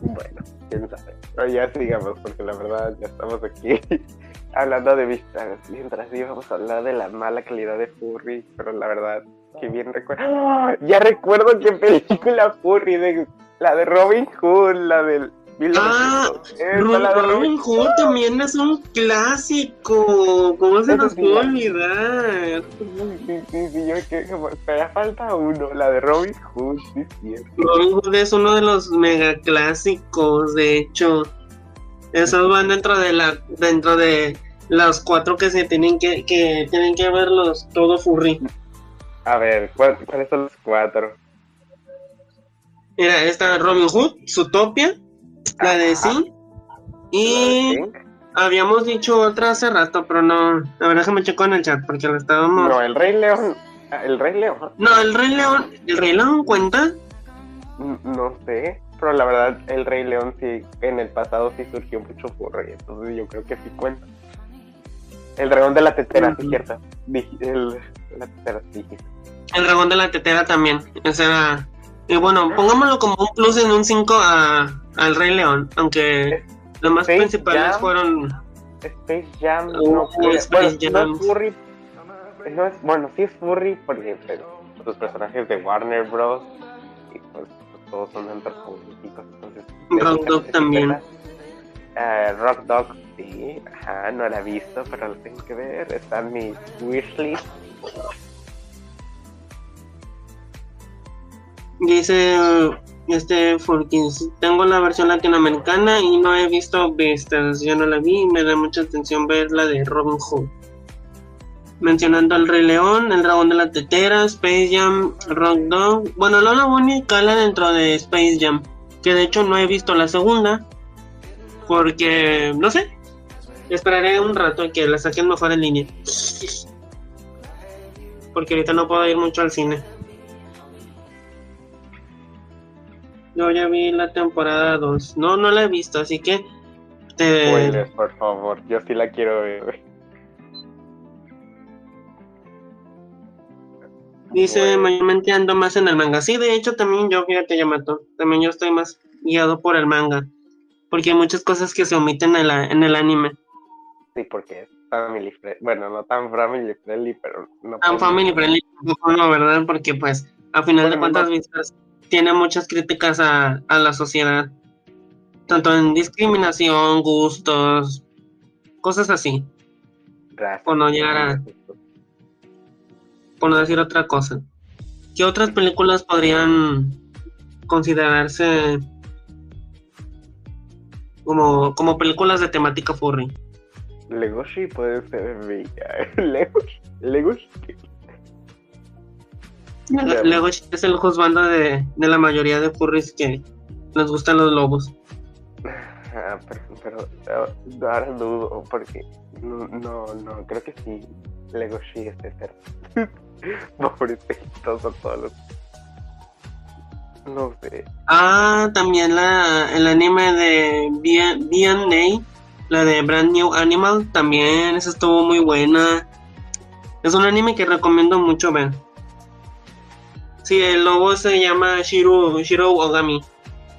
Bueno, quién sabe. Pero ya sigamos, porque la verdad ya estamos aquí hablando de vistas. Mientras íbamos a hablar de la mala calidad de Furry, pero la verdad, que bien recuerdo. ¡Ah! Ya recuerdo qué película Furry, de, la de Robin Hood, la del Ah, Robin Hood también es un clásico. ¿Cómo se nos puede olvidar? Sí, sí, sí, yo que falta uno, la de Robin Hood, sí, Robin Hood es uno de los mega clásicos, de hecho. Esos van dentro de la, dentro de los cuatro que se tienen que, que tienen que verlos todo furry. A ver, ¿cuáles son los cuatro? Mira, está Robin Hood, Zootopia, la de sí. Y habíamos dicho otra hace rato, pero no. La verdad que me checo en el chat porque lo estábamos. No, el Rey León. El Rey León. No, el Rey León. ¿El Rey León cuenta? No sé, pero la verdad, el Rey León sí, en el pasado sí surgió mucho furry, entonces yo creo que sí cuenta. El dragón de la tetera, es cierto. El, la tetera, sí. El dragón de la tetera también. Ese era y bueno, pongámoslo como un plus en un 5 al Rey León, aunque los más principales fueron... Space Jam, uh, no, Space Jam. no es, bueno, sí es furry porque pues, los personajes de Warner Bros. y pues, pues todos son antropomórficos, entonces... Rock Dog también. Uh, Rock Dog, sí, ajá, no la he visto, pero lo tengo que ver, está en mi wishlist. Dice este Fulkins, tengo la versión latinoamericana y no he visto Vistas, yo no la vi y me da mucha atención ver la de Robin Hood. Mencionando al Rey León, el Dragón de la Tetera, Space Jam, Rock Dog. Bueno, Lola Bunny cala dentro de Space Jam, que de hecho no he visto la segunda, porque no sé, esperaré un rato a que la saquen mejor en línea. Porque ahorita no puedo ir mucho al cine. Yo ya vi la temporada 2. No, no la he visto, así que. Te... Spoilers, por favor, yo sí la quiero ver. Dice, Bueno. mayormente ando más en el manga. Sí, de hecho, también yo, fíjate, Yamato. También yo estoy más guiado por el manga. Porque hay muchas cosas que se omiten en, la, en el anime. Sí, porque es family friendly. Bueno, no tan family friendly, pero no. Tan family friendly, tampoco, no, ¿verdad? Porque, pues, a final de cuentas, no. vistas, tiene muchas críticas a, a la sociedad. Tanto en discriminación, gustos, cosas así. Raza. por no llegar a- por no decir otra cosa. ¿Qué otras películas podrían considerarse como, como películas de temática furry? Legoshi puede ser. Legoshi. Legoshi. Claro. Luego es el juzgando de, de la mayoría de furries que les gustan los lobos. Ah, pero, pero ah, ahora dudo porque no, no, no, creo que sí. Legoshi es eterno. Pobrecitos a todos los. No sé. Ah, también la, el anime de B&A, la de Brand New Animal, también esa estuvo muy buena. Es un anime que recomiendo mucho ver. Sí, el lobo se llama Shiro, Shiro Ogami,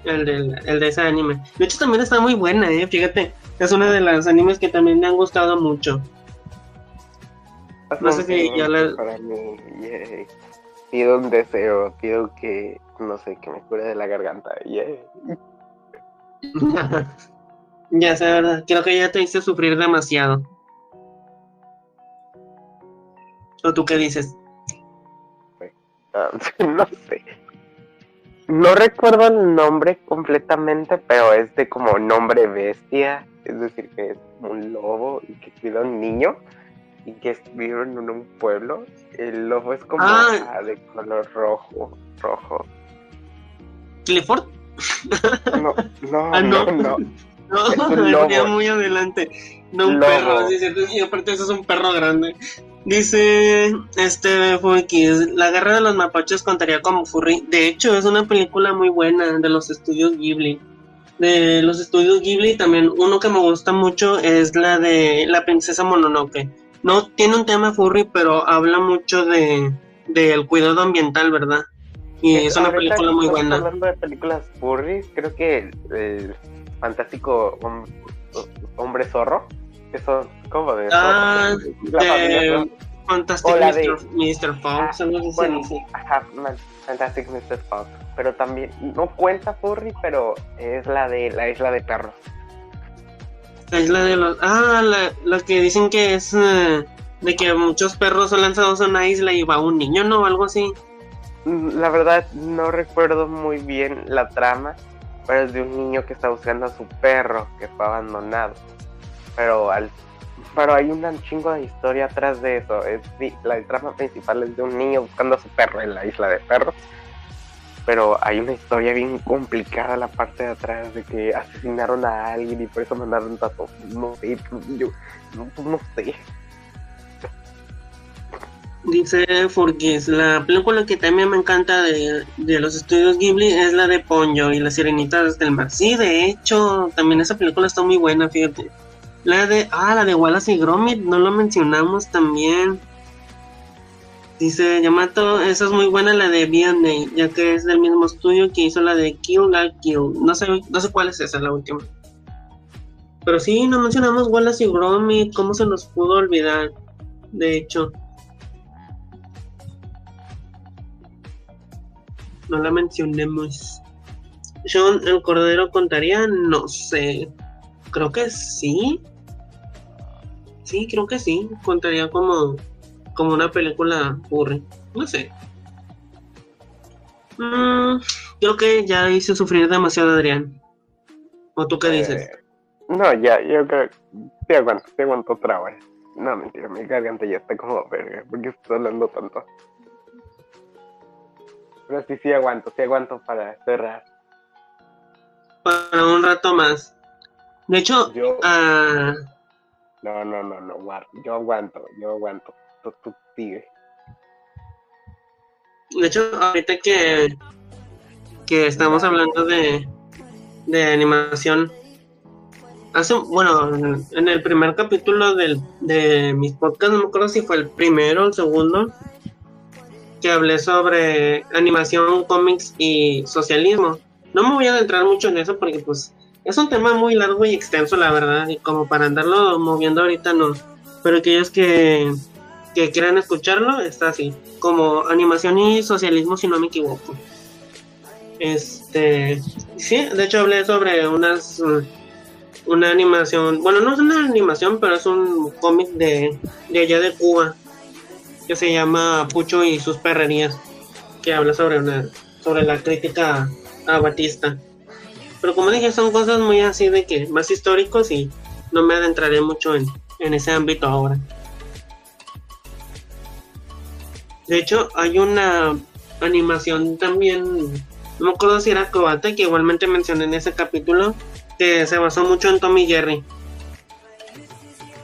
el, del, el de ese anime. De hecho, también está muy buena, eh, fíjate. Es una de las animes que también me han gustado mucho. No sé si ya la- Para mí. Pido un deseo, pido que, no sé, que me cure de la garganta. yay. ya sé, ¿verdad? Creo que ya te hice sufrir demasiado. ¿O tú qué dices? No sé. No recuerdo el nombre completamente, pero es de como nombre bestia. Es decir, que es un lobo y que cuida a un niño y que vive en un pueblo. El lobo es como Ah. ah, de color rojo. Rojo. ¿Clifford? No, no, Ah, no, no. no. No, Es un lobo. ya muy adelante. No un Lobo. perro, sí, y aparte eso es un perro grande. Dice este Fuekis, La guerra de los mapaches contaría como furry. De hecho, es una película muy buena de los estudios Ghibli. De los estudios Ghibli también uno que me gusta mucho es la de La princesa Mononoke. No tiene un tema furry, pero habla mucho de del cuidado ambiental, ¿verdad? Y es una película muy buena. Hablando de películas furries, creo que el, el fantástico hom- hombre zorro, eso, ¿cómo de Ah? La familia de. Fantastic de- Mr. Fox, Ah, bueno. Ajá, Fantastic Mr. Fox. Pero también, no cuenta furry, pero es la de la isla de perros. La isla de los. Ah, la, la que dicen que es eh, de que muchos perros son lanzados a una isla y va un niño, ¿no? Algo así. Mm, La verdad, no recuerdo muy bien la trama, pero es de un niño que está buscando a su perro que fue abandonado. Pero al pero hay un chingo de historia atrás de eso. Es, la trama principal es de un niño buscando a su perro en la isla de perros. Pero hay una historia bien complicada la parte de atrás de que asesinaron a alguien y por eso mandaron tanto. No sé, yo no, no sé. Dice Furkis, la película que también me encanta de, de los estudios Ghibli es la de Ponyo y las sirenitas del mar. Sí, de hecho, también esa película está muy buena, fíjate. La de. Ah, la de Wallace y Gromit, no lo mencionamos también. Dice Yamato, esa es muy buena la de Vianney, ya que es del mismo estudio que hizo la de Kill la Kill. No sé, no sé cuál es esa, la última. Pero sí, no mencionamos Wallace y Gromit, ¿cómo se nos pudo olvidar? De hecho. No la mencionemos. John el Cordero contaría, no sé. Creo que sí. Sí, creo que sí. Contaría como, como una película furry. No sé. Mm, creo que ya hice sufrir demasiado a Adrián. ¿O tú qué dices? Eh, no, ya, yo creo que sí aguanto, sí aguanto otra hora. No, mentira, mi garganta ya está como verga, porque estoy hablando tanto. Pero sí, sí aguanto, sí aguanto para cerrar. Para un rato más. De hecho, Yo- ah, No, no, no, no, guar- yo aguanto, yo aguanto. Tú, tú sigue. de hecho, ahorita que, que estamos hablando de, de animación, hace, bueno, en el primer capítulo del, de mis podcasts, no me acuerdo si fue el primero o el segundo, que hablé sobre animación, cómics y socialismo. No me voy a adentrar mucho en eso porque pues es un tema muy largo y extenso, la verdad, y como para andarlo moviendo ahorita no. Pero aquellos que, que quieran escucharlo, está así, como animación y socialismo, si no me equivoco. Este, sí, de hecho hablé sobre unas, una animación, bueno, no es una animación, pero es un cómic de, de allá de Cuba, que se llama Pucho y sus perrerías, que habla sobre una, sobre la crítica a Batista. Pero como dije, son cosas muy así de que más históricos y no me adentraré mucho en, en ese ámbito ahora. De hecho, hay una animación también, no me acuerdo si era Cobate, que igualmente mencioné en ese capítulo, que se basó mucho en Tommy Jerry.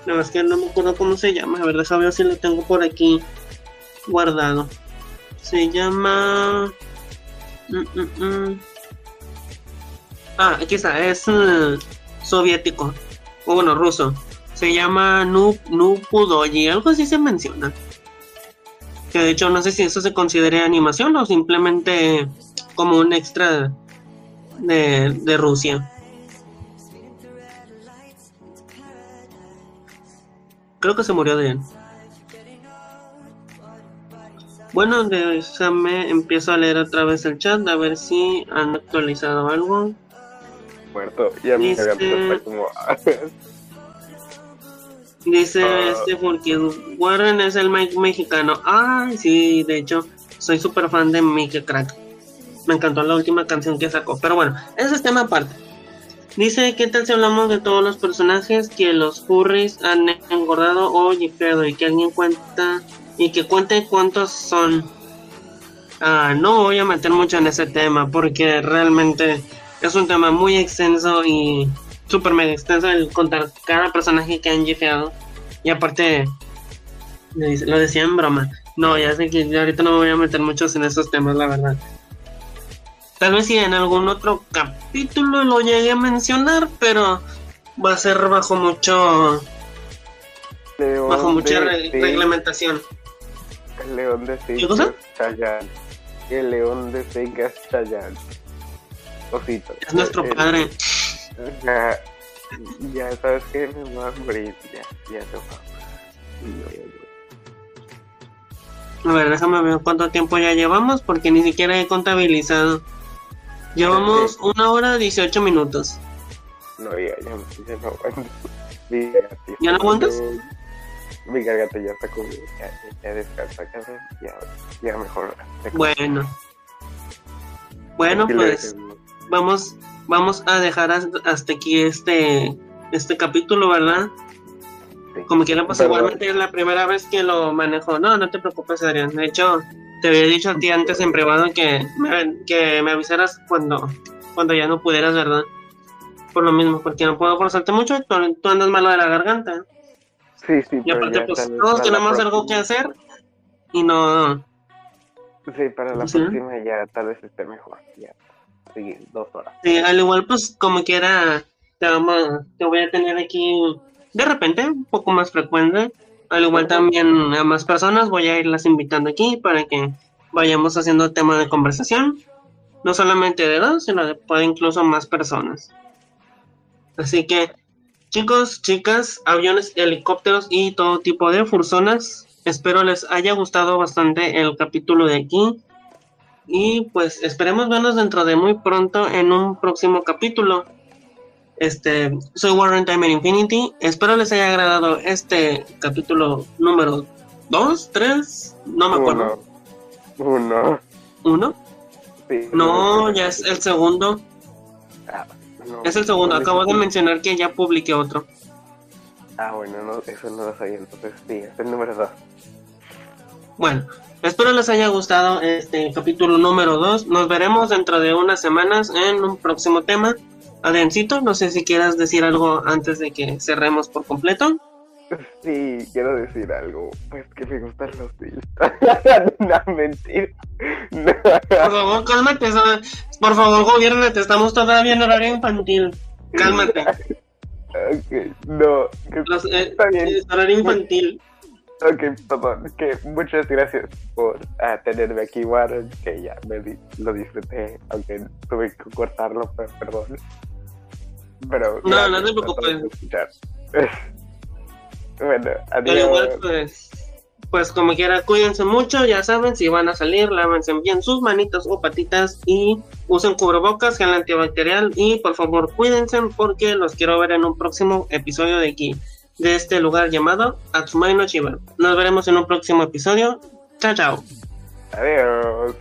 La verdad es que no me acuerdo cómo se llama, a ver, déjame ver si lo tengo por aquí guardado. Se llama... Mm, mm, mm. Ah, aquí está, es eh, soviético, o bueno, ruso. Se llama Nu, Nupudoyi, algo así se menciona. Que de hecho no sé si eso se considere animación o simplemente como un extra de, de Rusia. Creo que se murió de él. Bueno, déjame, empiezo a leer otra vez el chat a ver si han actualizado algo. Muerto, ya mi Dice- garganta está como. Dice Ah. este porque Warren es el Mike mexicano. Ay, sí, de hecho, soy súper fan de Mike Crack. Me encantó la última canción que sacó. Pero bueno, ese es tema aparte. Dice, ¿qué tal si hablamos de todos los personajes que los furries han engordado o jifeado? Y que alguien cuenta y que cuente cuántos son. Ah, no voy a meter mucho en ese tema porque realmente es un tema muy extenso y súper mega extenso el contar cada personaje que han jifeado. Y aparte, lo decía en broma. No, ya sé que ahorita no me voy a meter muchos en esos temas, la verdad. Tal vez si en algún otro capítulo lo llegue a mencionar, pero va a ser bajo mucho León bajo mucha re- reglamentación. El león de es Chayanne. El león de Sting es Chayanne. Osito. Es nuestro El- padre. Ya, ya sabes que me voy a morir. Ya, ya se va. A ver, déjame ver cuánto tiempo ya llevamos, porque ni siquiera he contabilizado. Llevamos una hora 18 minutos. No, ya, ya, ya no aguanto. ¿Ya no aguantas? Mi garganta ya está como. Ya, ya, descansa. Ya, ya mejor. Bueno. Bueno, pues vamos, vamos a dejar has- hasta aquí este, este capítulo, ¿verdad? Como quiera, pues Pero- igualmente es la primera vez que lo manejo. No, no te preocupes, Adrián. De hecho, te había dicho a ti antes en privado que me, que me avisaras cuando, cuando ya no pudieras, ¿verdad? Por lo mismo, porque no puedo forzarte mucho. Tú, tú andas malo de la garganta. Sí, sí, Y aparte, pues todos tenemos algo que hacer. Y no. Sí, para la Sí. próxima ya tal vez esté mejor. Ya, sí, dos horas. Sí, al igual, pues como quiera, te, te voy a tener aquí de repente, un poco más frecuente. Al igual también a más personas voy a irlas invitando aquí para que vayamos haciendo tema de conversación. No solamente de dos, sino de puede incluso más personas. Así que, chicos, chicas, aviones, helicópteros y todo tipo de fursonas. Espero les haya gustado bastante el capítulo de aquí. Y pues esperemos vernos dentro de muy pronto en un próximo capítulo. Este, soy Warren Timer Infinity. Espero les haya agradado este capítulo número 2, 3, no me acuerdo. Uno. ¿Uno? Sí, No, ya es el segundo. Ah, no. Es el segundo. No, Acabo de mencionar que ya publiqué otro. Ah, bueno, no, eso no lo sabía, entonces sí, es el número 2. Bueno, espero les haya gustado este capítulo número 2. Nos veremos dentro de unas semanas en un próximo tema. Adriancito, no sé si quieras decir algo antes de que cerremos por completo. Sí, quiero decir algo, pues que me gustan los Bills. no, mentira. No. Por favor, cálmate. Por favor, gobiernate. Estamos todavía en horario infantil. Cálmate. Ok, no, Los, eh, Está bien. es horario infantil. Ok, perdón, que muchas gracias por ah, tenerme aquí, Warren, que ya me di- lo disfruté, aunque tuve que cortarlo, pero perdón. Pero No, gracias no te preocupes. bueno, Al igual, adiós. pues, pues como quiera, cuídense mucho, ya saben, si van a salir, lávense bien sus manitos o patitas y usen cubrebocas, gel antibacterial y por favor cuídense porque los quiero ver en un próximo episodio de aquí, de este lugar llamado Atsumai no Chiba. Nos veremos en un próximo episodio. Chao, chao. Adiós.